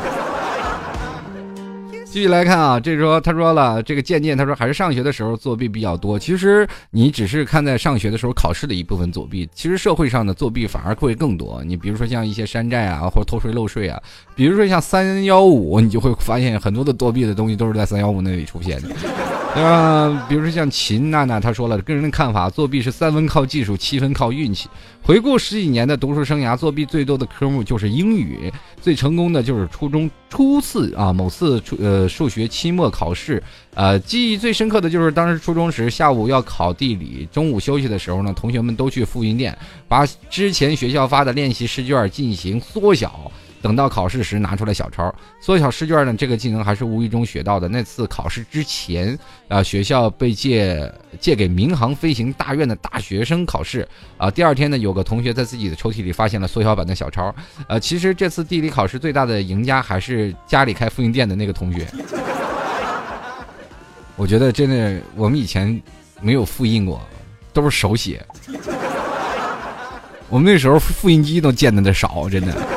继续来看啊，这时候他说了，这个渐渐他说还是上学的时候作弊比较多。其实你只是看在上学的时候考试的一部分作弊，其实社会上的作弊反而会更多。你比如说像一些山寨啊，或者偷税漏税啊，比如说像三幺五，你就会发现很多的作弊的东西都是在三幺五那里出现的。嗯，比如说像秦娜娜，她说了，个人的看法，作弊是三分靠技术，七分靠运气。回顾十几年的读书生涯，作弊最多的科目就是英语，最成功的就是初中初次啊，某次初呃数学期末考试，呃，记忆最深刻的就是当时初中时下午要考地理，中午休息的时候呢，同学们都去复印店把之前学校发的练习试卷进行缩小。等到考试时拿出来小抄，缩小试卷呢？这个技能还是无意中学到的。那次考试之前，啊，学校被借借给民航飞行大院的大学生考试，啊，第二天呢，有个同学在自己的抽屉里发现了缩小版的小抄。呃，其实这次地理考试最大的赢家还是家里开复印店的那个同学。我觉得真的，我们以前没有复印过，都是手写。我们那时候复印机都见得的少，真的。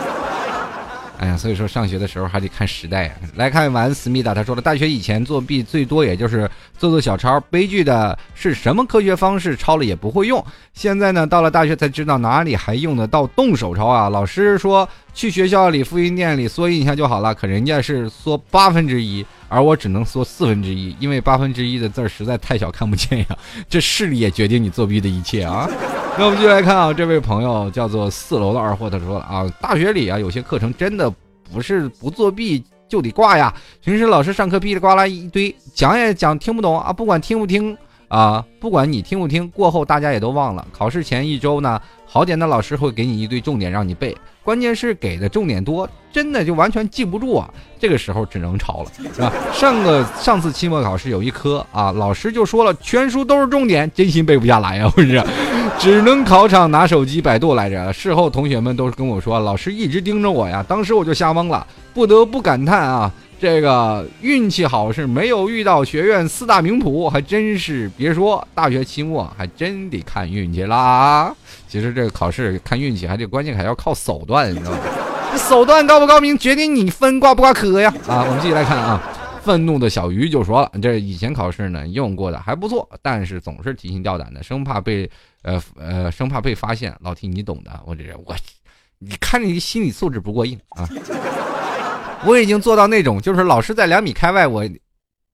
哎呀，所以说上学的时候还得看时代啊。来看完思密达，他说了，大学以前作弊最多也就是做做小抄，悲剧的是什么科学方式抄了也不会用。现在呢，到了大学才知道哪里还用得到动手抄啊。老师说去学校里复印店里缩印一下就好了，可人家是缩八分之一，而我只能缩四分之一，因为八分之一的字儿实在太小看不见呀。这视力也决定你作弊的一切啊。那我们就来看啊，这位朋友叫做四楼的二货，他说了啊，大学里啊有些课程真的不是不作弊就得挂呀。平时老师上课噼里呱啦一堆讲也讲听不懂啊，不管听不听啊，不管你听不听，过后大家也都忘了。考试前一周呢，好点的老师会给你一堆重点让你背，关键是给的重点多，真的就完全记不住啊。这个时候只能抄了，是吧？上个上次期末考试有一科啊，老师就说了全书都是重点，真心背不下来呀，不是？只能考场拿手机百度来着。事后同学们都是跟我说，老师一直盯着我呀。当时我就吓懵了，不得不感叹啊，这个运气好是没有遇到学院四大名捕，还真是别说，大学期末还真得看运气啦。其实这个考试看运气，还得关键还要靠手段，你知道吗？这手段高不高明，决定你分挂不挂科呀。啊，我们继续来看啊。愤怒的小鱼就说了：“这以前考试呢用过的还不错，但是总是提心吊胆的，生怕被呃呃生怕被发现。老提你懂的，我这我，你看你心理素质不过硬啊！我已经做到那种，就是老师在两米开外，我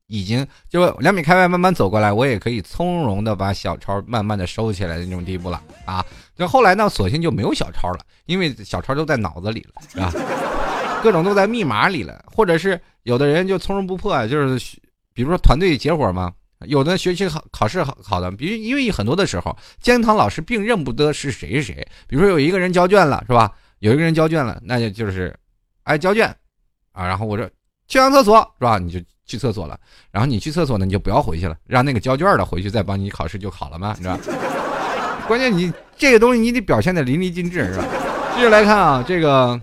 已经就两米开外慢慢走过来，我也可以从容的把小抄慢慢的收起来的那种地步了啊！就后来呢，索性就没有小抄了，因为小抄都在脑子里了，是吧？各种都在密码里了，或者是。”有的人就从容不迫啊，就是比如说团队结伙嘛。有的学习好考试好好的，比如因为很多的时候，监堂老师并认不得是谁是谁。比如说有一个人交卷了，是吧？有一个人交卷了，那就就是，哎，交卷啊。然后我说去上厕所，是吧？你就去厕所了。然后你去厕所呢，你就不要回去了，让那个交卷的回去再帮你考试就好了嘛，你知道？关键你这个东西你得表现的淋漓尽致，是吧？接着来看啊，这个。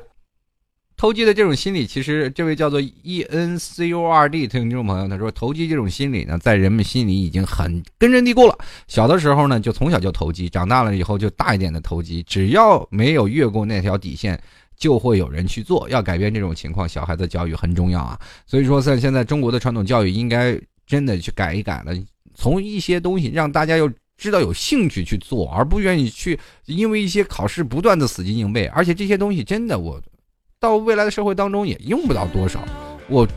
投机的这种心理，其实这位叫做 E N C O R D 听众朋友，他说投机这种心理呢，在人们心里已经很根深蒂固了。小的时候呢，就从小就投机，长大了以后就大一点的投机。只要没有越过那条底线，就会有人去做。要改变这种情况，小孩子教育很重要啊。所以说，在现在中国的传统教育应该真的去改一改了，从一些东西让大家又知道有兴趣去做，而不愿意去因为一些考试不断的死记硬背。而且这些东西真的我。到未来的社会当中也用不到多少，我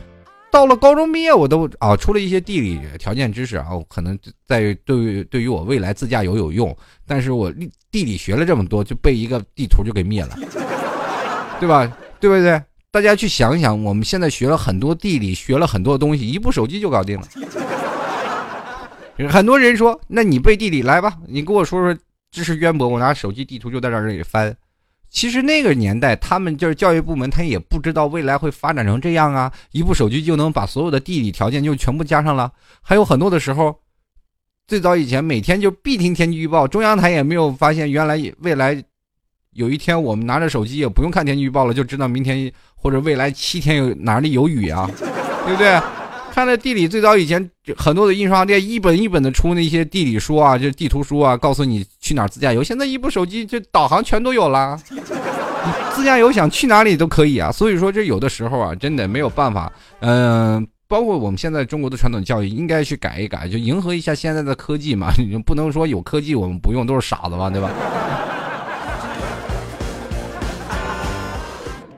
到了高中毕业，我都啊，除了一些地理条件知识啊，可能在对于对于我未来自驾游有用，但是我地理学了这么多，就被一个地图就给灭了，对吧？对不对？大家去想想，我们现在学了很多地理，学了很多东西，一部手机就搞定了。很多人说，那你背地理来吧，你跟我说说知识渊博，我拿手机地图就在这里翻。其实那个年代，他们就是教育部门，他也不知道未来会发展成这样啊！一部手机就能把所有的地理条件就全部加上了。还有很多的时候，最早以前每天就必听天气预报，中央台也没有发现原来未来有一天我们拿着手机也不用看天气预报了，就知道明天或者未来七天有哪里有雨啊，对不对？看那地理，最早以前很多的印刷店一本一本的出那些地理书啊，就地图书啊，告诉你去哪儿自驾游。现在一部手机就导航全都有了，自驾游想去哪里都可以啊。所以说这有的时候啊，真的没有办法。嗯，包括我们现在中国的传统教育应该去改一改，就迎合一下现在的科技嘛。你不能说有科技我们不用都是傻子吧，对吧？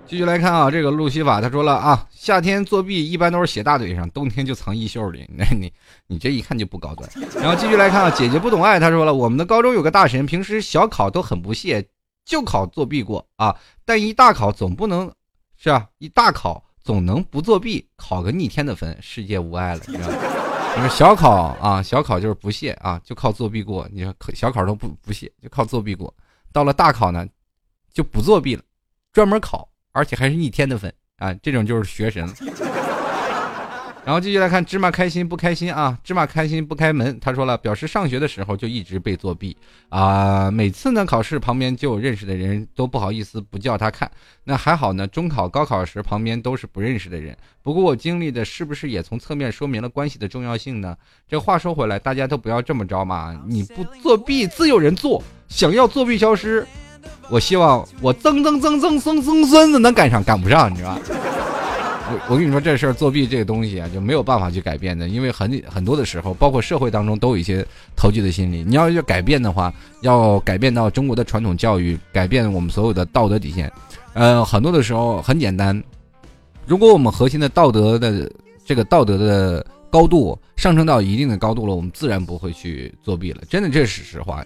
继续来看啊，这个路西法他说了啊，夏天作弊一般都是写大腿上，冬天就藏衣袖里。那 你你这一看就不高端。然后继续来看啊，姐姐不懂爱，他说了，我们的高中有个大神，平时小考都很不屑，就考作弊过啊，但一大考总不能是啊？一大考总能不作弊，考个逆天的分，世界无爱了，你知道吗？你 说小考啊，小考就是不屑啊，就靠作弊过。你说小考都不不屑，就靠作弊过。到了大考呢，就不作弊了，专门考。而且还是逆天的份啊！这种就是学神。然后继续来看芝麻开心不开心啊？芝麻开心不开门。他说了，表示上学的时候就一直被作弊啊。每次呢考试旁边就有认识的人，都不好意思不叫他看。那还好呢，中考、高考时旁边都是不认识的人。不过我经历的是不是也从侧面说明了关系的重要性呢？这话说回来，大家都不要这么着嘛。你不作弊，自有人做。想要作弊消失。我希望我曾曾曾曾曾曾孙子能赶上，赶不上，你知道吧？我我跟你说这事儿，作弊这个东西啊，就没有办法去改变的，因为很很多的时候，包括社会当中都有一些投机的心理。你要要改变的话，要改变到中国的传统教育，改变我们所有的道德底线。呃，很多的时候很简单，如果我们核心的道德的这个道德的高度上升到一定的高度了，我们自然不会去作弊了。真的，这是实话。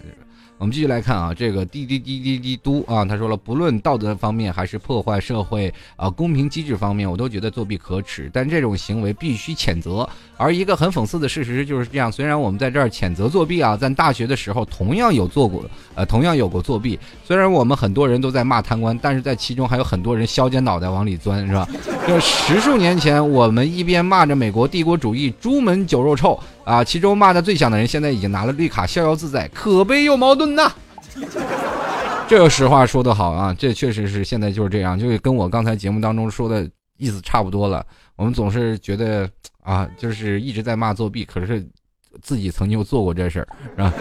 我们继续来看啊，这个滴滴滴滴滴嘟啊，他说了，不论道德方面还是破坏社会啊公平机制方面，我都觉得作弊可耻，但这种行为必须谴责。而一个很讽刺的事实就是这样，虽然我们在这儿谴责作弊啊，在大学的时候同样有做过，呃，同样有过作弊。虽然我们很多人都在骂贪官，但是在其中还有很多人削尖脑袋往里钻，是吧？就十数年前，我们一边骂着美国帝国主义朱门酒肉臭啊，其中骂的最响的人现在已经拿了绿卡，逍遥自在，可悲又矛盾呐。这个实话说得好啊，这确实是现在就是这样，就是跟我刚才节目当中说的意思差不多了。我们总是觉得啊，就是一直在骂作弊，可是自己曾经做过这事儿，是吧？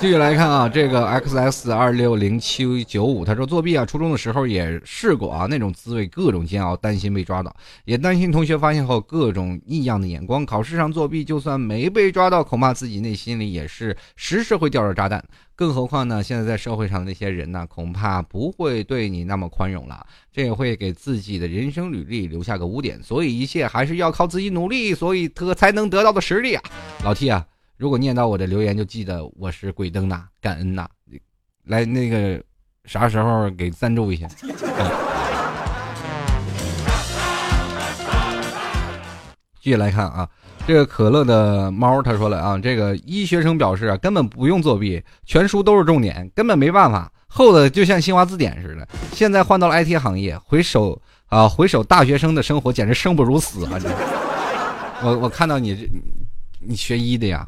继续来看啊，这个 X S 二六零七九五，他说作弊啊，初中的时候也试过啊，那种滋味各种煎熬，担心被抓到，也担心同学发现后各种异样的眼光。考试上作弊，就算没被抓到，恐怕自己内心里也是时时会掉着炸弹。更何况呢，现在在社会上的那些人呢，恐怕不会对你那么宽容了，这也会给自己的人生履历留下个污点。所以一切还是要靠自己努力，所以他才能得到的实力啊，老 T 啊。如果念到我的留言，就记得我是鬼灯呐，感恩呐，来那个啥时候给赞助一下。继续来看啊，这个可乐的猫他说了啊，这个医学生表示啊，根本不用作弊，全书都是重点，根本没办法，厚的就像新华字典似的。现在换到了 IT 行业，回首啊回首大学生的生活，简直生不如死啊！这，我我看到你这，你学医的呀？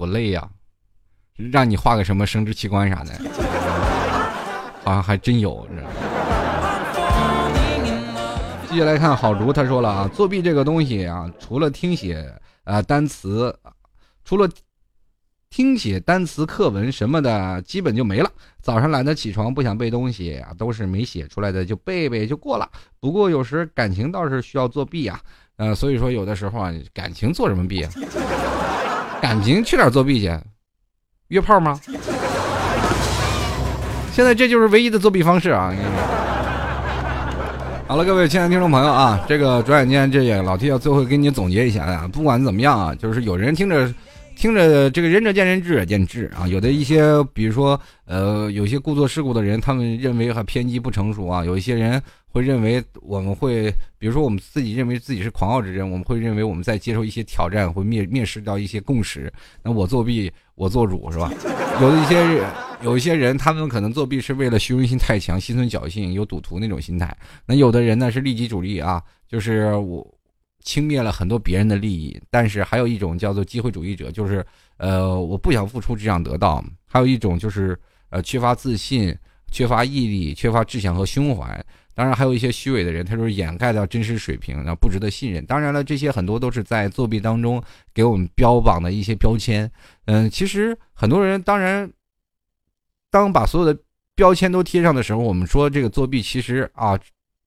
多累呀！让你画个什么生殖器官啥的，好像还真有。继续来看好竹，他说了啊，作弊这个东西啊，除了听写啊单词，除了听写单词课文什么的，基本就没了。早上懒得起床，不想背东西啊，都是没写出来的就背背就过了。不过有时感情倒是需要作弊啊，呃，所以说有的时候啊，感情做什么弊啊？感情去哪儿作弊去？约炮吗？现在这就是唯一的作弊方式啊！好了，各位亲爱的听众朋友啊，这个转眼间这也老 T 要最后给你总结一下啊，不管怎么样啊，就是有人听着听着这个仁者见仁，智者见智啊，有的一些比如说呃有些故作世故的人，他们认为还偏激不成熟啊，有一些人。会认为我们会，比如说我们自己认为自己是狂傲之人，我们会认为我们在接受一些挑战，会蔑蔑视到一些共识。那我作弊，我做主是吧？有一些人有一些人，他们可能作弊是为了虚荣心太强，心存侥幸，有赌徒那种心态。那有的人呢是利己主义啊，就是我轻蔑了很多别人的利益。但是还有一种叫做机会主义者，就是呃我不想付出，只想得到。还有一种就是呃缺乏自信、缺乏毅力、缺乏志向和胸怀。当然，还有一些虚伪的人，他就是掩盖掉真实水平，那不值得信任。当然了，这些很多都是在作弊当中给我们标榜的一些标签。嗯，其实很多人，当然，当把所有的标签都贴上的时候，我们说这个作弊，其实啊，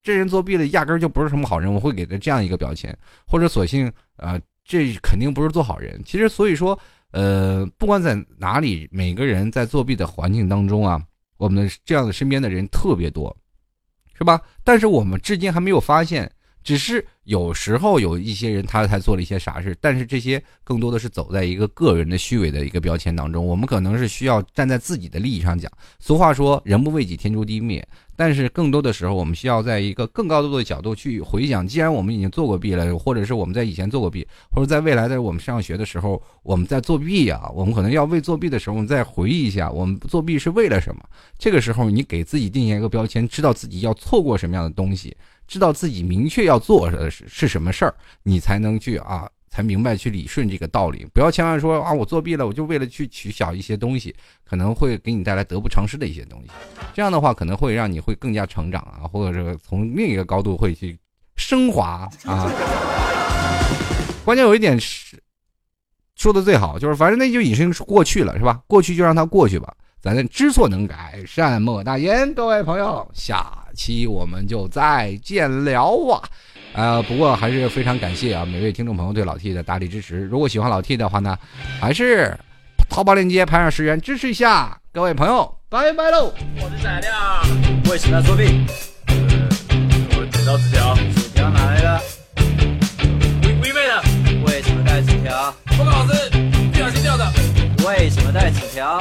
这人作弊了，压根就不是什么好人。我会给他这样一个标签，或者索性啊，这肯定不是做好人。其实，所以说，呃，不管在哪里，每个人在作弊的环境当中啊，我们这样的身边的人特别多。是吧？但是我们至今还没有发现，只是有时候有一些人他才做了一些傻事，但是这些更多的是走在一个个人的虚伪的一个标签当中。我们可能是需要站在自己的利益上讲。俗话说“人不为己，天诛地灭”。但是更多的时候，我们需要在一个更高度的角度去回想。既然我们已经做过弊了，或者是我们在以前做过弊，或者在未来在我们上学的时候我们在作弊呀，我们可能要为作弊的时候，我们再回忆一下，我们作弊是为了什么？这个时候，你给自己定下一个标签，知道自己要错过什么样的东西，知道自己明确要做的是是什么事儿，你才能去啊。才明白去理顺这个道理，不要千万说啊，我作弊了，我就为了去取小一些东西，可能会给你带来得不偿失的一些东西。这样的话，可能会让你会更加成长啊，或者是从另一个高度会去升华啊。关键有一点是说的最好，就是反正那就已经是过去了，是吧？过去就让它过去吧。咱知错能改，善莫大焉。各位朋友，下期我们就再见了啊！呃，不过还是非常感谢啊每位听众朋友对老 T 的大力支持。如果喜欢老 T 的话呢，还是淘宝链接拍上十元支持一下。各位朋友，拜拜喽！我的闪亮，为什么要作弊？呃，我捡到纸条，纸条哪来的？微微妹的。为什么带纸条？报告老师，不小心掉的。为什么带纸条？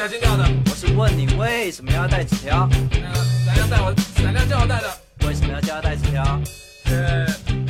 小心掉的。我是问你为什么要带纸条？那个闪亮带我，闪亮叫我带的。为什么要叫他带纸条？呃。